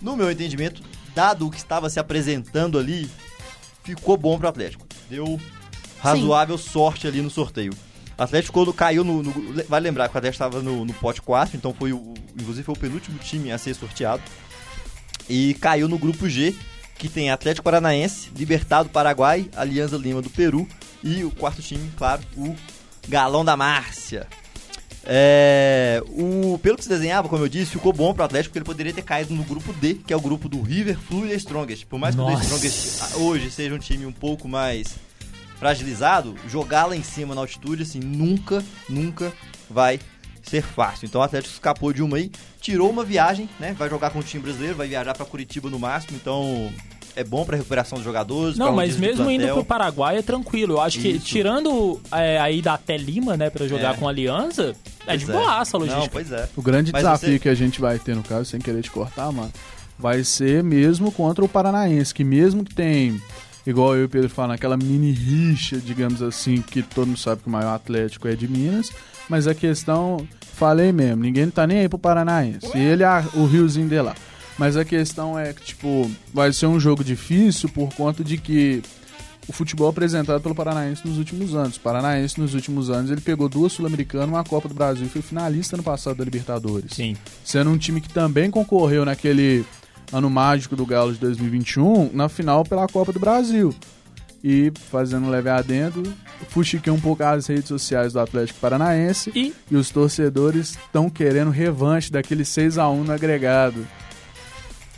no meu entendimento, dado o que estava se apresentando ali, ficou bom pro Atlético. Deu razoável sorte ali no sorteio. O Atlético quando caiu no, no- Vai lembrar que o Atlético estava no, no pote 4, então foi o. Inclusive foi o penúltimo time a ser sorteado. E caiu no grupo G, que tem Atlético Paranaense, Libertado Paraguai, Alianza Lima do Peru e o quarto time, claro, o Galão da Márcia. É, o, pelo que se desenhava, como eu disse, ficou bom pro Atlético porque ele poderia ter caído no grupo D, que é o grupo do River, Flu e The Strongest. Por mais que o The Nossa. Strongest ah, hoje seja um time um pouco mais fragilizado, jogar lá em cima na altitude, assim, nunca, nunca vai ser fácil. Então o Atlético escapou de uma aí, tirou uma viagem, né? Vai jogar com o time brasileiro, vai viajar para Curitiba no máximo, então é bom para recuperação dos jogadores. Não, mas mesmo indo pro Paraguai é tranquilo. Eu acho que Isso. tirando é, a ida até Lima, né, pra jogar É. com a Aliança, é de é. boaça a Não, logística. pois é. O grande Mas desafio você- que a gente vai ter, no caso, sem querer te cortar, mano, vai ser mesmo contra o Paranaense, que mesmo que tem, igual eu e o Pedro falam, aquela mini rixa, digamos assim, que todo mundo sabe que o maior Atlético é de Minas, mas a questão, falei mesmo, ninguém tá nem aí pro Paranaense. E ele é o riozinho de lá. Mas a questão é que, tipo, vai ser um jogo difícil por conta de que o futebol apresentado pelo Paranaense nos últimos anos. O Paranaense, nos últimos anos, ele pegou duas Sul-Americanas, uma Copa do Brasil e foi finalista no passado da Libertadores. Sim. Sendo um time que também concorreu naquele ano mágico do Galo de 2021 na final pela Copa do Brasil. E fazendo um leve adendo, fuxiquei um pouco as redes sociais do Atlético Paranaense E e os torcedores estão querendo revanche daquele 6 a 1 no agregado.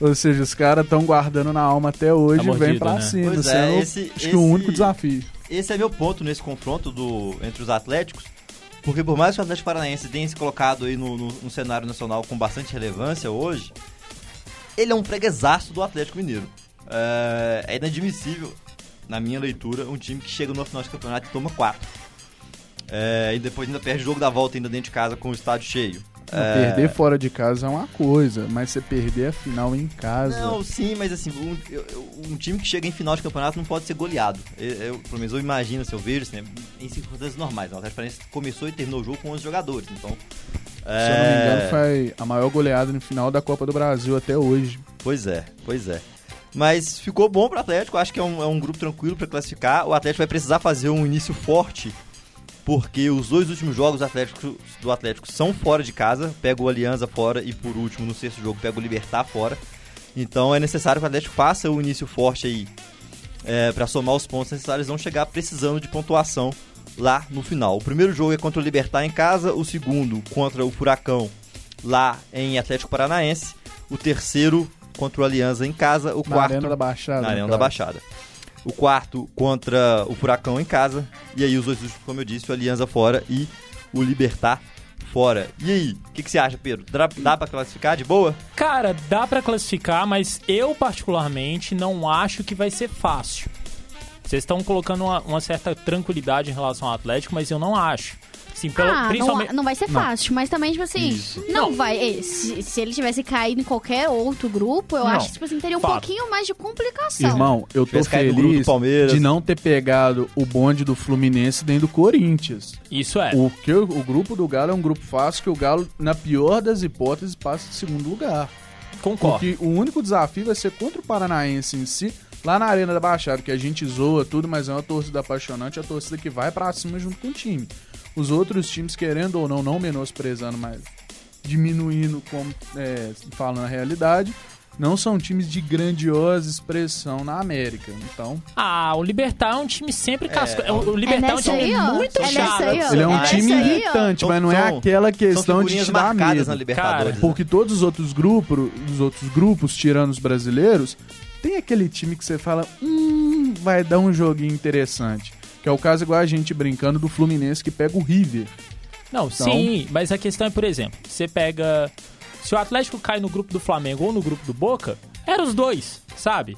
Ou seja, os caras estão guardando na alma até hoje Tá e vem pra né? cima. Pois é, sendo, esse- acho que esse- o único desafio. Esse é meu ponto nesse confronto do, entre os Atléticos. Porque por mais que o Atlético Paranaense tenha se colocado aí no, no- no cenário nacional com bastante relevância hoje, ele é um freguesaço do Atlético Mineiro. É, é inadmissível, na minha leitura, um time que chega no final de campeonato e toma quatro. É, e depois ainda perde o jogo da volta ainda dentro de casa com o estádio cheio. É, Perder fora de casa é uma coisa, mas você perder a final em casa. Não, sim, mas assim, um, um time que chega em final de campeonato não pode ser goleado. Eu, eu, pelo menos eu imagino, se eu vejo, assim, em circunstâncias normais. O Atlético Paranaense começou e terminou o jogo com 11 jogadores, então Se eu não me engano, foi a maior goleada no final da Copa do Brasil até hoje. Pois é, pois é. Mas ficou bom pro Atlético, acho que é um, é um grupo tranquilo para classificar. O Atlético vai precisar fazer um início forte, porque os dois últimos jogos do Atlético, do Atlético são fora de casa. Pega o Alianza fora e, por último, no sexto jogo, pega o Libertar fora. Então é necessário que o Atlético faça o início forte aí é, para somar os pontos necessários. Vão chegar precisando de pontuação lá no final. O primeiro jogo é contra o Libertar em casa, o segundo contra o Furacão lá em Atlético Paranaense, o terceiro contra o Aliança em casa, o Na quarto Arena da Baixada. na Arena da. Baixada. O quarto contra o Furacão em casa, e aí os dois últimos, como eu disse, o Aliança fora e o Libertar fora. E aí, o que, que você acha, Pedro? Dá, dá pra classificar de boa? Cara, dá pra classificar, mas eu particularmente não acho que vai ser fácil. Vocês estão colocando uma, uma certa tranquilidade em relação ao Atlético, mas eu não acho. Sim, pelo, ah, principalmente. não, não vai ser Não. fácil, mas também, tipo assim, Isso. não, Não. vai. Se, se ele tivesse caído em qualquer outro grupo, eu Não. acho que, tipo assim, teria um Fato. pouquinho mais de complicação. Irmão, eu tô feliz Palmeiras. de não ter pegado o bonde do Fluminense dentro do Corinthians. Isso é. O, que o, o grupo do Galo é um grupo fácil que o Galo, na pior das hipóteses, passa em segundo lugar. Concordo. Porque o único desafio vai ser contra o Paranaense em si, lá na Arena da Baixada, que a gente zoa tudo, mas é uma torcida apaixonante, é a torcida que vai pra cima junto com o time. Os outros times, querendo ou não, não menosprezando, mas diminuindo, como é, falando a realidade, não são times de grandiosa expressão na América. Então, Ah, o Libertar é um time sempre casco. O o É Libertar é, um nessa time aí, muito é chato. aí, ele é um nessa time irritante, mas não é aquela questão de marcadas medo. na Libertadores. Cara, né? Porque todos os outros grupos, os outros grupos, tirando os brasileiros, tem aquele time que você fala, hum, vai dar um joguinho interessante. Que é o caso igual a gente brincando do Fluminense que pega o River. Não, Então- sim, mas a questão é, por exemplo, você pega. Se o Atlético cai no grupo do Flamengo ou no grupo do Boca, eram os dois, sabe?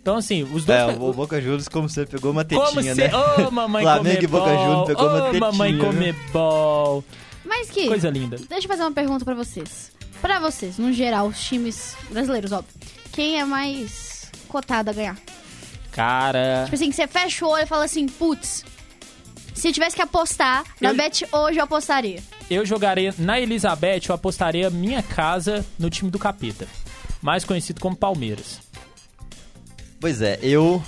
Então, assim, os dois. É, o Boca Juniors, como você pegou uma tetinha, Como né? você. Ô, mamãe Flamengo e. Boca Juniors pegou uma Ô, tetinha, mamãe né? Comebol. Mas que. Coisa linda. Deixa eu fazer uma pergunta pra vocês. Pra vocês, no geral, os times brasileiros, óbvio. Quem é mais cotado a ganhar? Cara. Tipo assim, que você fecha o olho e fala assim, putz, se eu tivesse que apostar, na Eu- bet hoje eu apostaria. Eu jogaria na Elizabeth, eu apostaria minha casa no time do Capeta. Mais conhecido como Palmeiras. Pois é, eu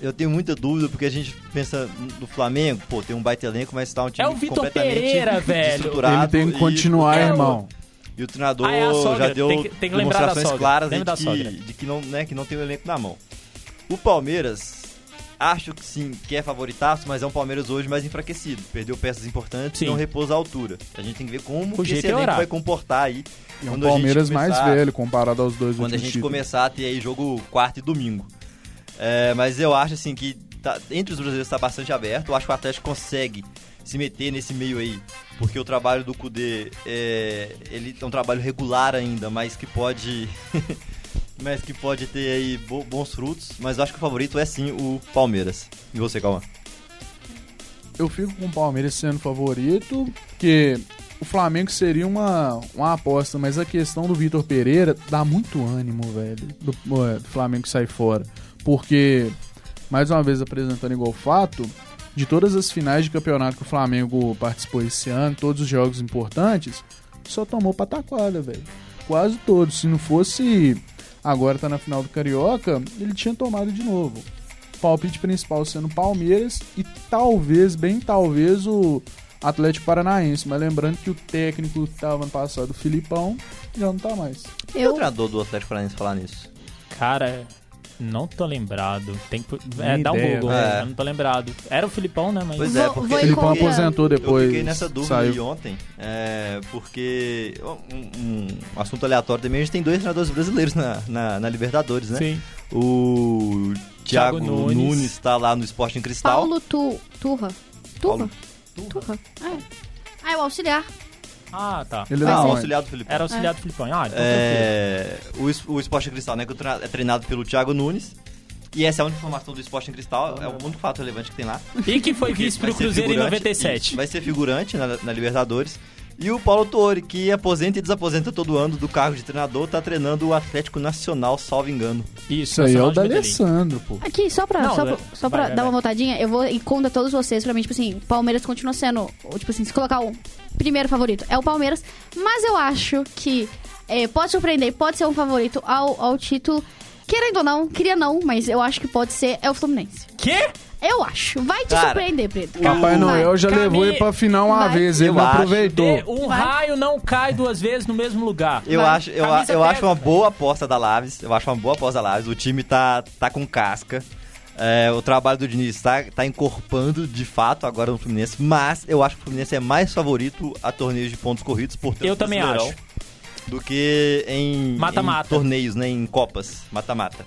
eu tenho muita dúvida porque a gente pensa no Flamengo, pô, tem um baita elenco, mas tá um time É o Vitor completamente Pereira, velho. Ele tem que e- continuar, É o- irmão. E o treinador Ah, é já deu Tem que- tem que demonstrações claras de que, de que não, né, que não tem o elenco na mão. O Palmeiras, acho que sim, que é favoritaço, mas é um Palmeiras hoje mais enfraquecido. Perdeu peças importantes Sim. e não repousa à altura. A gente tem que ver como O que esse é elenco vai comportar aí. E é um quando a gente Palmeiras mais começar- velho comparado aos dois Quando a gente títulos. começar a ter aí jogo quarto e domingo. É, mas eu acho assim que tá- entre os brasileiros está bastante aberto. Eu acho que o Atlético consegue se meter nesse meio aí, porque o trabalho do Cudê é, ele é um trabalho regular ainda, mas que pode mas que pode ter aí bo- bons frutos. Mas eu acho que o favorito é sim o Palmeiras. E você, Calma? Eu fico com o Palmeiras sendo favorito, porque o Flamengo seria uma, uma aposta, mas a questão do Vitor Pereira dá muito ânimo, velho, do, é, do Flamengo sair fora. Porque, mais uma vez apresentando igual fato, de todas as finais de campeonato que o Flamengo participou esse ano, todos os jogos importantes, só tomou pataquada, velho. Quase todos. Se não fosse agora tá na final do Carioca, ele tinha tomado de novo palpite principal sendo Palmeiras e talvez, bem talvez, o Atlético Paranaense. Mas lembrando que o técnico que tava ano passado, o Filipão, já não tá mais. E o Eu, treinador do Atlético Paranaense falar nisso? Cara, não tô lembrado. Tem que. É, Nem dá um ideia, Google, né? eu não tô lembrado. Era o Filipão, né? Mas. Pois é, porque O Filipão aposentou depois. Eu fiquei nessa dúvida saiu. aí ontem, é, porque um, um assunto aleatório também, a gente tem dois treinadores brasileiros na, na, na Libertadores, né? Sim. O Thiago, Thiago Nunes. Nunes está lá no Sporting Cristal. Paulo tu, Turra. Turra? Paulo Turra. É. Ah, é o auxiliar. Ah, tá. Ele Ah, dá o onde? auxiliar do Felipe. Era auxiliar do Filipão. Ah, então. É, o, Sporting Cristal, né, que é treinado pelo Thiago Nunes. E essa é a única informação do Sporting Cristal, é o único fato relevante que tem lá. E que foi vice pro Cruzeiro em figurante, 97. isso, vai ser figurante na, na Libertadores. E o Paulo Tuori, que aposenta e desaposenta todo ano do cargo de treinador, tá treinando o Atlético Nacional, salvo engano. Isso aí é o. D'Alessandro, pô. Aqui, só pra, Não, só, pra- só pra vai, vai, dar uma vai. voltadinha, eu vou ir contra todos vocês. Pra mim, tipo assim, Palmeiras continua sendo, tipo assim, se colocar o primeiro favorito, é o Palmeiras. Mas eu acho que é, pode surpreender, pode ser um favorito ao, ao título. Querendo ou não, queria não, mas eu acho que pode ser, é o Fluminense. Quê? Eu acho. Vai te Cara, surpreender, Preto. Papai Vai. Noel já Cami- levou ele pra final uma Vai. vez, ele Eu não acho. aproveitou. Um Vai. raio não cai duas vezes no mesmo lugar. Eu Vai. acho, eu, Camisa eu pega. acho uma boa aposta da Laves. Eu acho uma boa aposta da Laves. O time tá, tá com casca. É, o trabalho do Diniz tá, tá encorpando de fato agora no Fluminense, mas eu acho que o Fluminense é mais favorito a torneios de pontos corridos, portanto, Eu também acho. do que em, Mata-mata. em torneios, né, em copas, mata-mata.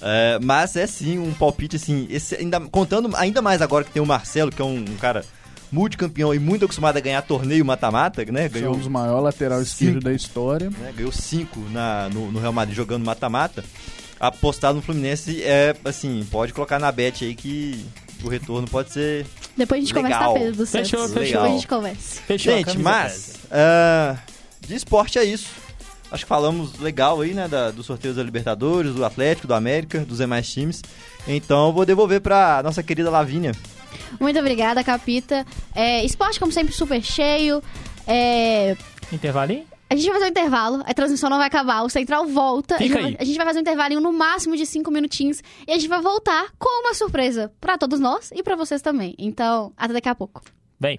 É, mas é sim um palpite assim, esse, ainda, contando ainda mais agora que tem o Marcelo, que é um, um cara multicampeão e muito acostumado a ganhar torneio mata-mata, né? É Ganhou um dos maiores lateral esquerdo Cinco. da história. né, ganhou 5 no, no Real Madrid jogando mata-mata, apostar no Fluminense é, assim, pode colocar na bet aí que o retorno pode ser... Depois a gente Legal. conversa, tá, Pedro do Santos. Fechou, fechou. Depois a gente conversa. Fechou Gente, mas ah, de esporte é isso. Acho que falamos legal aí, né, da, dos sorteios da Libertadores, do Atlético, do América, dos demais times. Então eu vou devolver pra nossa querida Lavínia. Muito obrigada, Capita. É, esporte, como sempre, super cheio. É, Intervalinho? A gente vai fazer um intervalo, a transmissão não vai acabar, o Central volta. A gente, Fica vai, aí. a gente vai fazer um intervalinho no máximo de cinco minutinhos e a gente vai voltar com uma surpresa pra todos nós e pra vocês também. Então, até daqui a pouco. Vem.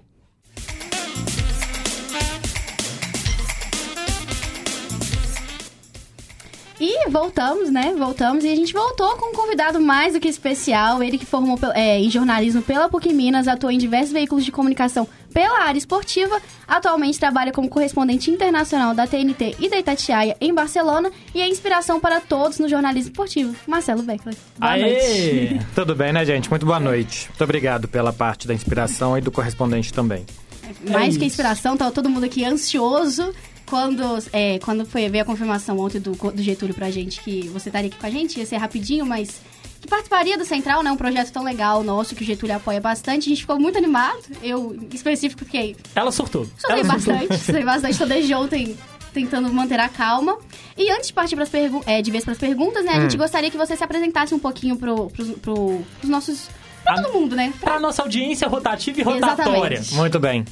E voltamos, né? Voltamos e a gente voltou com um convidado mais do que especial. Ele que formou é, em jornalismo pela PUC Minas, atuou em diversos veículos de comunicação pela área esportiva. Atualmente trabalha como correspondente internacional da TNT e da Itatiaia em Barcelona e é inspiração para todos no jornalismo esportivo. Marcelo Beckler. Boa noite. Aê! Tudo bem, né, gente? Muito boa noite. Muito obrigado pela parte da inspiração e do correspondente também. Mais É que inspiração, tava todo mundo aqui ansioso quando, é, quando foi ver a confirmação ontem do, do Getúlio pra gente que você estaria aqui com a gente, ia ser rapidinho, mas que participaria do Central, né? Um projeto tão legal nosso que o Getúlio apoia bastante. A gente ficou muito animado. Eu, em específico, fiquei. Ela surtou. Chorei Ela surtou. bastante, chorei bastante, tô desde ontem tentando manter a calma. E antes de partir pras pergu é, de vez pras perguntas, né? A Hum. gente gostaria que você se apresentasse um pouquinho pro, pros, pro, pros nossos. pra A- todo mundo, né? Pra- Pra nossa audiência rotativa e rotatória. Exatamente. Muito bem.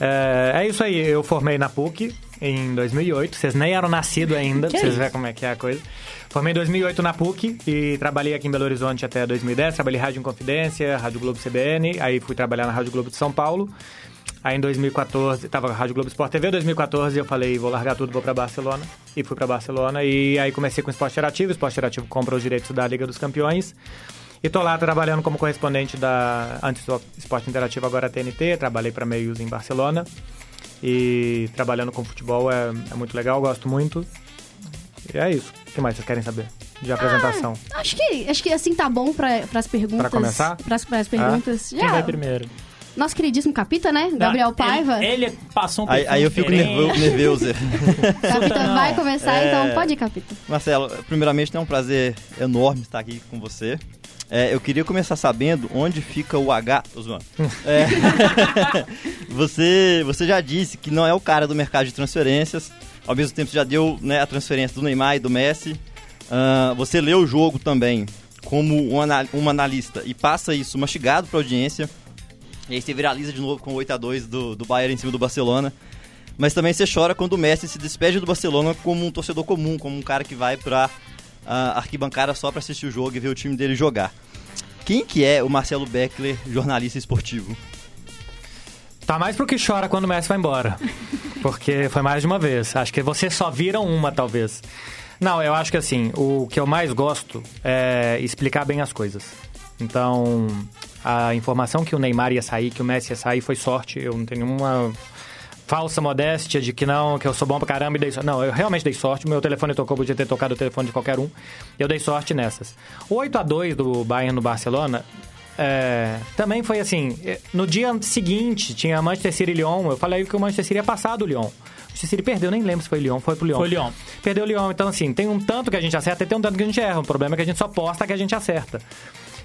É, é isso aí, eu formei na PUC em 2008. Vocês nem eram nascidos ainda, Que pra vocês isso? verem como é que é a coisa. Formei em 2008 na PUC e trabalhei aqui em Belo Horizonte até 2010. Trabalhei em Rádio Inconfidência, Rádio Globo CBN, aí fui trabalhar na Rádio Globo de São Paulo. Aí em 2014, tava na Rádio Globo Sport TV, 2014 eu falei, vou largar tudo, vou pra Barcelona. E fui pra Barcelona e aí comecei com o Esporte Interativo. O Esporte Interativo compra os direitos da Liga dos Campeões. E tô lá trabalhando como correspondente da antes do Esporte Interativo, agora a TNT. Trabalhei para meios em Barcelona. E trabalhando com futebol é, é muito legal, gosto muito. E é isso. O que mais vocês querem saber de apresentação? Acho que, acho que assim tá bom pra, pras perguntas. Pra começar? Pras, pras perguntas. Quem vai Já, primeiro? nosso queridíssimo Capita, né? Gabriel Ah, Paiva. Ele, ele passou um Aí, aí eu fico diferente. nervo- nervoso. Capita Não. vai começar, É. então pode ir, Capita. Marcelo, primeiramente é um prazer enorme estar aqui com você. É, eu queria começar sabendo onde fica o H. É, você, você já disse que não é o cara do mercado de transferências. Ao mesmo tempo, já deu né, a transferência do Neymar e do Messi. Ah, você lê o jogo também como um, ana- um analista e passa isso mastigado para audiência. E aí você viraliza de novo com o 8x2 do, do Bayern em cima do Barcelona. Mas também você chora quando o Messi se despede do Barcelona como um torcedor comum, como um cara que vai pra ah, arquibancada só pra assistir o jogo e ver o time dele jogar. Quem que é o Marcelo Beckler, jornalista esportivo? Tá mais pro que chora quando o Messi vai embora. Porque foi mais de uma vez. Acho que vocês só viram uma, talvez. Não, eu acho que assim, o que eu mais gosto é explicar bem as coisas. Então, a informação que o Neymar ia sair, que o Messi ia sair, foi sorte. Eu não tenho nenhuma falsa modéstia de que não, que eu sou bom pra caramba e dei sorte. Não, eu realmente dei sorte. Meu telefone tocou, podia ter tocado o telefone de qualquer um. Eu dei sorte nessas. O 8 a 2 do Bayern no Barcelona é, também foi assim, é, no dia seguinte tinha Manchester City e Lyon, eu falei que o Manchester City ia passar do Lyon. O Manchester City perdeu, nem lembro se foi Lyon, foi pro Lyon. Foi Lyon. Perdeu o Lyon, então assim, tem um tanto que a gente acerta e tem um tanto que a gente erra. O problema é que a gente só posta que a gente acerta.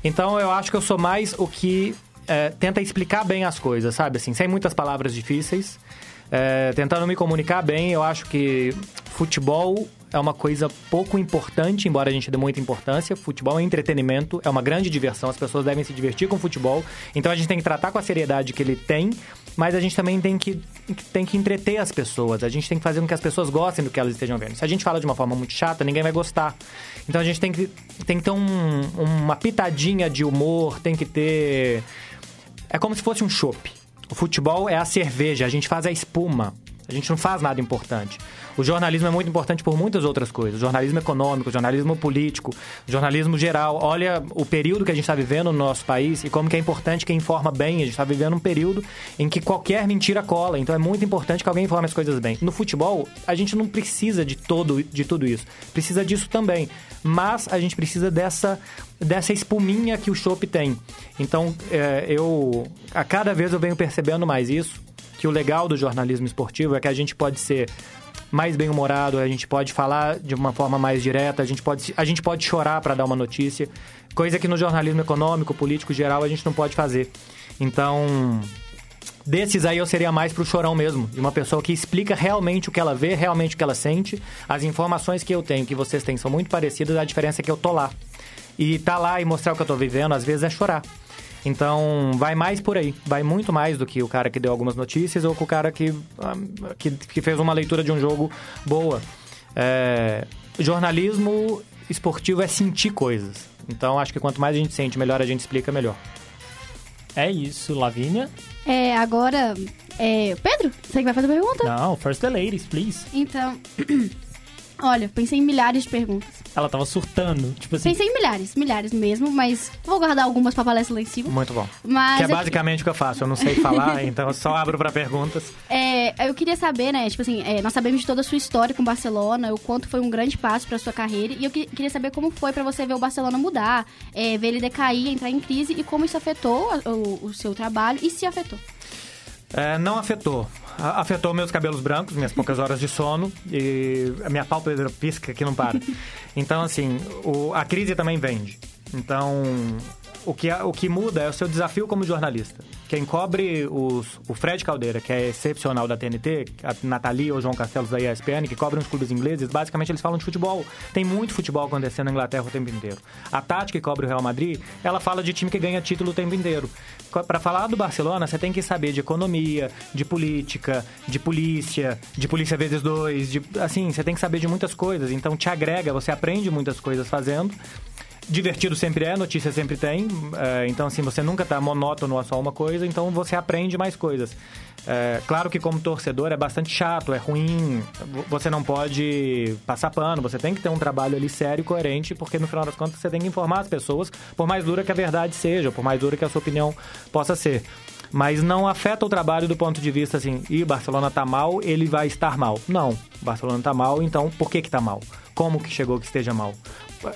Então eu acho que eu sou mais o que é, tenta explicar bem as coisas, sabe? Assim, sem muitas palavras difíceis. É, tentando me comunicar bem, eu acho que futebol é uma coisa pouco importante, embora a gente dê muita importância. Futebol é entretenimento, é uma grande diversão, as pessoas devem se divertir com futebol. Então a gente tem que tratar com a seriedade que ele tem, mas a gente também tem que, tem que entreter as pessoas. A gente tem que fazer com que as pessoas gostem do que elas estejam vendo. Se a gente fala de uma forma muito chata, ninguém vai gostar. Então a gente tem que, tem que ter um, uma pitadinha de humor, tem que ter. É como se fosse um chopp. O futebol é a cerveja, a gente faz a espuma. A gente não faz nada importante. O jornalismo é muito importante por muitas outras coisas. Jornalismo econômico, jornalismo político, jornalismo geral. Olha o período que a gente está vivendo no nosso país e como que é importante quem informa bem. A gente está vivendo um período em que qualquer mentira cola. Então é muito importante que alguém informe as coisas bem. No futebol, a gente não precisa de, todo, de tudo isso. Precisa disso também. Mas a gente precisa dessa, dessa espuminha que o chopp tem. Então, é, eu... A cada vez eu venho percebendo mais isso que o legal do jornalismo esportivo é que a gente pode ser mais bem-humorado, a gente pode falar de uma forma mais direta, a gente pode, a gente pode chorar para dar uma notícia, coisa que no jornalismo econômico, político geral a gente não pode fazer. Então, desses aí eu seria mais pro chorão mesmo, de uma pessoa que explica realmente o que ela vê, realmente o que ela sente. As informações que eu tenho, que vocês têm, são muito parecidas, a diferença é que eu tô lá. E tá lá e mostrar o que eu tô vivendo, às vezes é chorar. Então, vai mais por aí. Vai muito mais do que o cara que deu algumas notícias ou com o cara que, ah, que, que fez uma leitura de um jogo boa. É, jornalismo esportivo é sentir coisas. Então, acho que quanto mais a gente sente, melhor a gente explica, melhor. É isso, Lavínia. É, agora. É, Pedro, você que vai fazer a pergunta? Não, first the ladies, please. Então. Olha, pensei em milhares de perguntas. Ela tava surtando, tipo assim. Pensei em milhares, milhares mesmo, mas vou guardar algumas pra palestra lá em cima. Muito bom. Mas que é eu- basicamente o que eu faço. Eu não sei falar, então eu só abro para perguntas. É, eu queria saber, né, tipo assim, é, nós sabemos de toda a sua história com o Barcelona, o quanto foi um grande passo pra sua carreira, e eu que- queria saber como foi pra você ver o Barcelona mudar, é, ver ele decair, entrar em crise, e como isso afetou a- o, o seu trabalho, e se afetou. É, não afetou. Afetou meus cabelos brancos, minhas poucas horas de sono e a minha pálpebra pisca que não para. Então, assim, o- a crise também vende. Então, o que, o que muda é o seu desafio como jornalista. Quem cobre os, o Fred Caldeira, que é excepcional da TNT, a Nathalie ou João Castelos da ESPN, que cobrem os clubes ingleses, basicamente eles falam de futebol. Tem muito futebol acontecendo na Inglaterra o tempo inteiro. A Tati, que cobre o Real Madrid, ela fala de time que ganha título o tempo inteiro. Para falar do Barcelona, você tem que saber de economia, de política, de polícia, de polícia vezes dois, de, assim, você tem que saber de muitas coisas. Então te agrega, você aprende muitas coisas fazendo. Divertido sempre é, notícia sempre tem. é, então, assim, você nunca tá monótono a só uma coisa, então você aprende mais coisas. É, claro que como torcedor é bastante chato, é ruim, você não pode passar pano, você tem que ter um trabalho ali sério e coerente, porque no final das contas você tem que informar as pessoas, por mais dura que a verdade seja, por mais dura que a sua opinião possa ser. Mas não afeta o trabalho do ponto de vista assim, e Barcelona tá mal, ele vai estar mal. Não, Barcelona tá mal, então por que que tá mal? Como que chegou que esteja mal?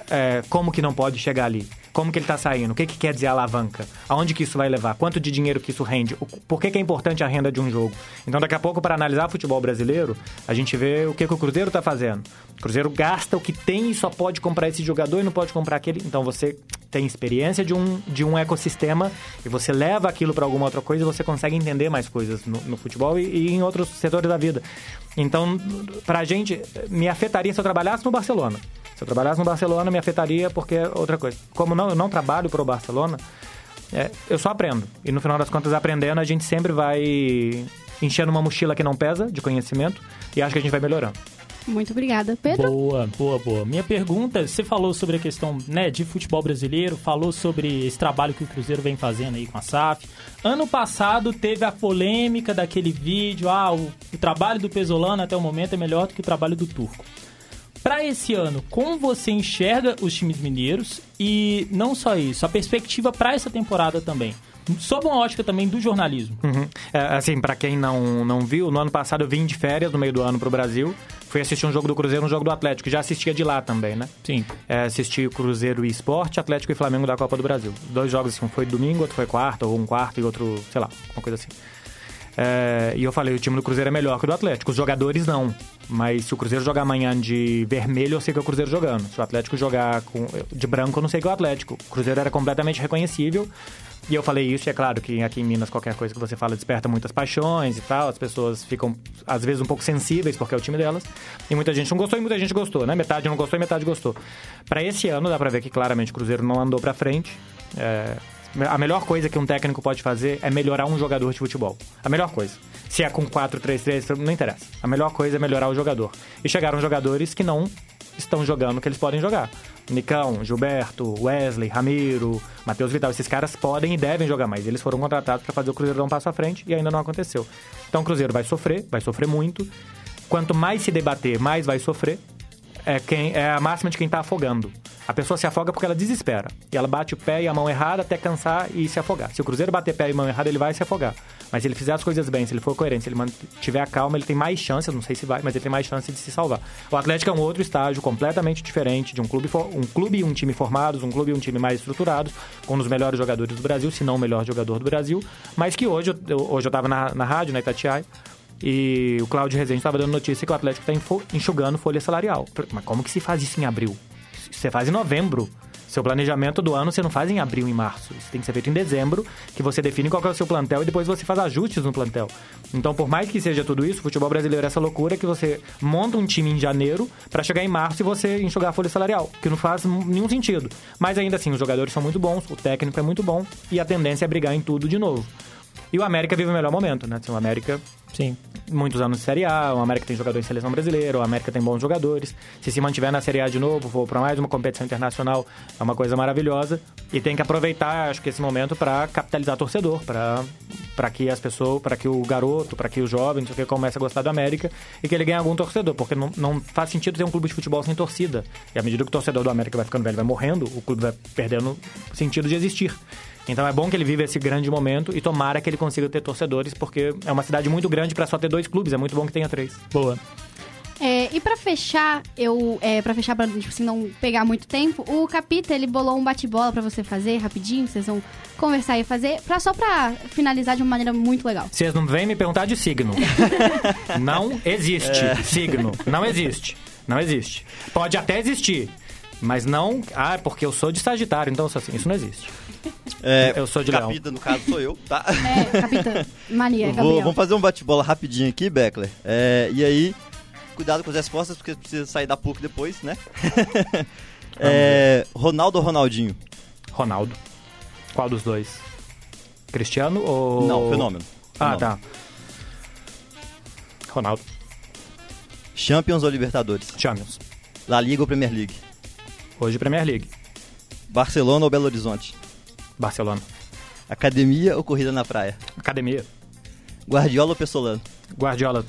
É, como que não pode chegar ali? Como que ele está saindo? O que, que quer dizer alavanca? Aonde que isso vai levar? Quanto de dinheiro que isso rende? Por que, que é importante a renda de um jogo? Então, daqui a pouco, para analisar futebol brasileiro, a gente vê o que, que o Cruzeiro está fazendo. O Cruzeiro gasta o que tem e só pode comprar esse jogador e não pode comprar aquele. Então, você tem experiência de um, de um ecossistema e você leva aquilo para alguma outra coisa e você consegue entender mais coisas no, no futebol e, e em outros setores da vida. Então, pra gente, me afetaria se eu trabalhasse no Barcelona. Se eu trabalhasse no Barcelona, me afetaria porque é outra coisa. Como não, eu não trabalho pro Barcelona, é, eu só aprendo. E no final das contas, aprendendo, a gente sempre vai enchendo uma mochila que não pesa de conhecimento e acho que a gente vai melhorando. Muito obrigada. Pedro? Boa, boa, boa. Minha pergunta, você falou sobre a questão né, de futebol brasileiro, falou sobre esse trabalho que o Cruzeiro vem fazendo aí com a SAF. Ano passado teve a polêmica daquele vídeo, ah, o, o trabalho do Pesolano até o momento é melhor do que o trabalho do Turco. Para esse ano, como você enxerga os times mineiros e não só isso, a perspectiva para essa temporada também, sob uma ótica também do jornalismo. Uhum. É, assim, pra quem não, não viu, no ano passado eu vim de férias no meio do ano pro Brasil. Fui assistir um jogo do Cruzeiro, um jogo do Atlético. Já assistia de lá também, né? Sim. É, assisti Cruzeiro e Esporte, Atlético e Flamengo da Copa do Brasil. Dois jogos, assim, um foi domingo, outro foi quarta, ou um quarto e outro, sei lá, uma coisa assim. É, e eu falei, o time do Cruzeiro é melhor que o do Atlético. Os jogadores não. Mas se o Cruzeiro jogar amanhã de vermelho, eu sei que é o Cruzeiro jogando. Se o Atlético jogar com, de branco, eu não sei que é o Atlético. O Cruzeiro era completamente reconhecível. E eu falei isso, e é claro que aqui em Minas qualquer coisa que você fala desperta muitas paixões e tal. As pessoas ficam, às vezes, um pouco sensíveis porque é o time delas. E muita gente não gostou e muita gente gostou, né? Metade não gostou e metade gostou. Para esse ano, dá pra ver que claramente o Cruzeiro não andou pra frente. É, a melhor coisa que um técnico pode fazer é melhorar um jogador de futebol. A melhor coisa. Se é com 4-3-3, não interessa. A melhor coisa é melhorar o jogador. E chegaram jogadores que não estão jogando o que eles podem jogar. Nicão, Gilberto, Wesley, Ramiro, Matheus Vital. Esses caras podem e devem jogar mais. Eles foram contratados para fazer o Cruzeiro dar um passo à frente e ainda não aconteceu. Então o Cruzeiro vai sofrer, vai sofrer muito. Quanto mais se debater, mais vai sofrer. É, quem, é a máxima de quem tá afogando. A pessoa se afoga porque ela desespera. E ela bate o pé e a mão errada até cansar e se afogar. Se o Cruzeiro bater pé e mão errada, ele vai se afogar. Mas se ele fizer as coisas bem, se ele for coerente, se ele mantiver a calma, ele tem mais chance, não sei se vai, mas ele tem mais chance de se salvar. O Atlético é um outro estágio completamente diferente de um clube, um clube e um time formados, um clube e um time mais estruturados, com um dos melhores jogadores do Brasil, se não o melhor jogador do Brasil, mas que hoje, hoje eu tava na, na rádio, na Itatiaia, e o Cláudio Rezende estava dando notícia que o Atlético está enxugando folha salarial. Mas como que se faz isso em abril? Você faz em novembro. Seu planejamento do ano você não faz em abril e março. Isso tem que ser feito em dezembro, que você define qual é o seu plantel e depois você faz ajustes no plantel. Então, por mais que seja tudo isso, o futebol brasileiro é essa loucura que você monta um time em janeiro para chegar em março e você enxugar a folha salarial, que não faz nenhum sentido. Mas ainda assim, os jogadores são muito bons, o técnico é muito bom e a tendência é brigar em tudo de novo. E o América vive o melhor momento, né? Assim, o América, sim, muitos anos de Série A, o América tem jogador em seleção brasileira, o América tem bons jogadores. Se se mantiver na Série A de novo, for para mais uma competição internacional, é uma coisa maravilhosa. E tem que aproveitar, acho que esse momento para capitalizar torcedor, para para que as pessoas, para que o garoto, para que o jovem, não sei o que, comece a gostar do América e que ele ganhe algum torcedor, porque não, não faz sentido ter um clube de futebol sem torcida. E à medida que o torcedor do América vai ficando velho, vai morrendo, o clube vai perdendo sentido de existir. Então é bom que ele vive esse grande momento e tomara que ele consiga ter torcedores, porque é uma cidade muito grande para só ter dois clubes, é muito bom que tenha três. Boa. É, e para fechar, eu é, para fechar para tipo assim, não pegar muito tempo, o Capita ele bolou um bate-bola para você fazer rapidinho, vocês vão conversar e fazer, pra, só para finalizar de uma maneira muito legal. Vocês não vêm me perguntar de signo. não existe é. signo, não existe. Não existe. Pode até existir, mas não, ah, porque eu sou de Sagitário, então assim, isso não existe. É, eu sou de capita, Leão. no caso, sou eu, tá? É, capitã. Mania, Gabriel. Vou, vamos fazer um bate-bola rapidinho aqui, Beckler. É, e aí, cuidado com as respostas, porque precisa sair da PUC depois, né? é, Ronaldo ou Ronaldinho? Ronaldo. Qual dos dois? Cristiano ou... Não, fenômeno. Ah, tá. Ronaldo. Champions ou Libertadores? Champions. La Liga ou Premier League? Hoje Premier League. Barcelona ou Belo Horizonte? Barcelona. Academia ou corrida na praia? Academia. Guardiola ou Pessolano? Guardiola.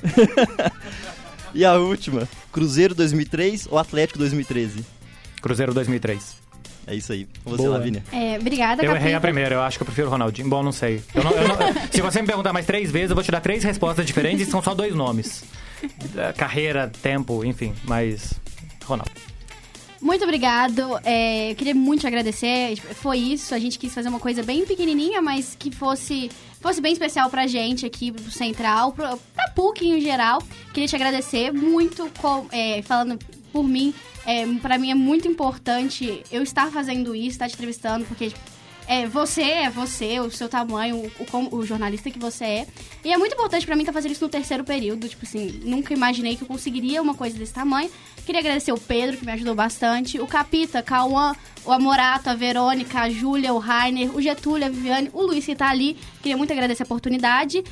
e a última, Cruzeiro 2003 ou Atlético 2013? Cruzeiro 2003. É isso aí. Você, Lavínia. É, obrigada, Eu Capita. errei a primeira, eu acho que eu prefiro o Ronaldinho. Bom, não sei. Eu não, eu não, se você me perguntar mais três vezes, eu vou te dar três respostas diferentes e são só dois nomes. Carreira, tempo, enfim, mas. Ronaldo. Muito obrigado. É, eu queria muito te agradecer. Foi isso. A gente quis fazer uma coisa bem pequenininha, mas que fosse, fosse bem especial pra gente aqui, pro Central, pro, pra PUC em geral. Queria te agradecer muito, com, é, falando por mim. É, pra mim é muito importante eu estar fazendo isso, estar te entrevistando, porque é, você é você, o seu tamanho, o, o, o jornalista que você é. E é muito importante para mim estar tá fazendo isso no terceiro período. Tipo assim, nunca imaginei que eu conseguiria uma coisa desse tamanho. Queria agradecer o Pedro, que me ajudou bastante, o Capita, Cauã, o Amorato, a Verônica, a Júlia, o Rainer, o Getúlio, a Viviane, o Luiz que tá ali. Queria muito agradecer a oportunidade.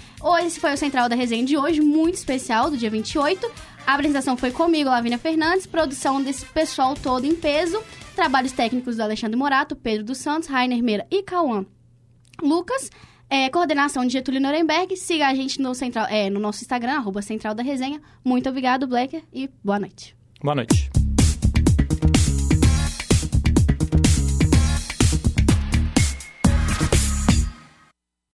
Esse foi o Central da Resenha de hoje, muito especial, do dia 28. A apresentação foi comigo, Lavínia Fernandes, produção desse pessoal todo em peso. Trabalhos técnicos do Alexandre Morato, Pedro dos Santos, Rainer Meira e Cauã Lucas. É, coordenação de Getúlio Nuremberg. Siga a gente no, central, é, no nosso Instagram, arroba Central da Resenha. Muito obrigado, Blacker, e boa noite. Boa noite.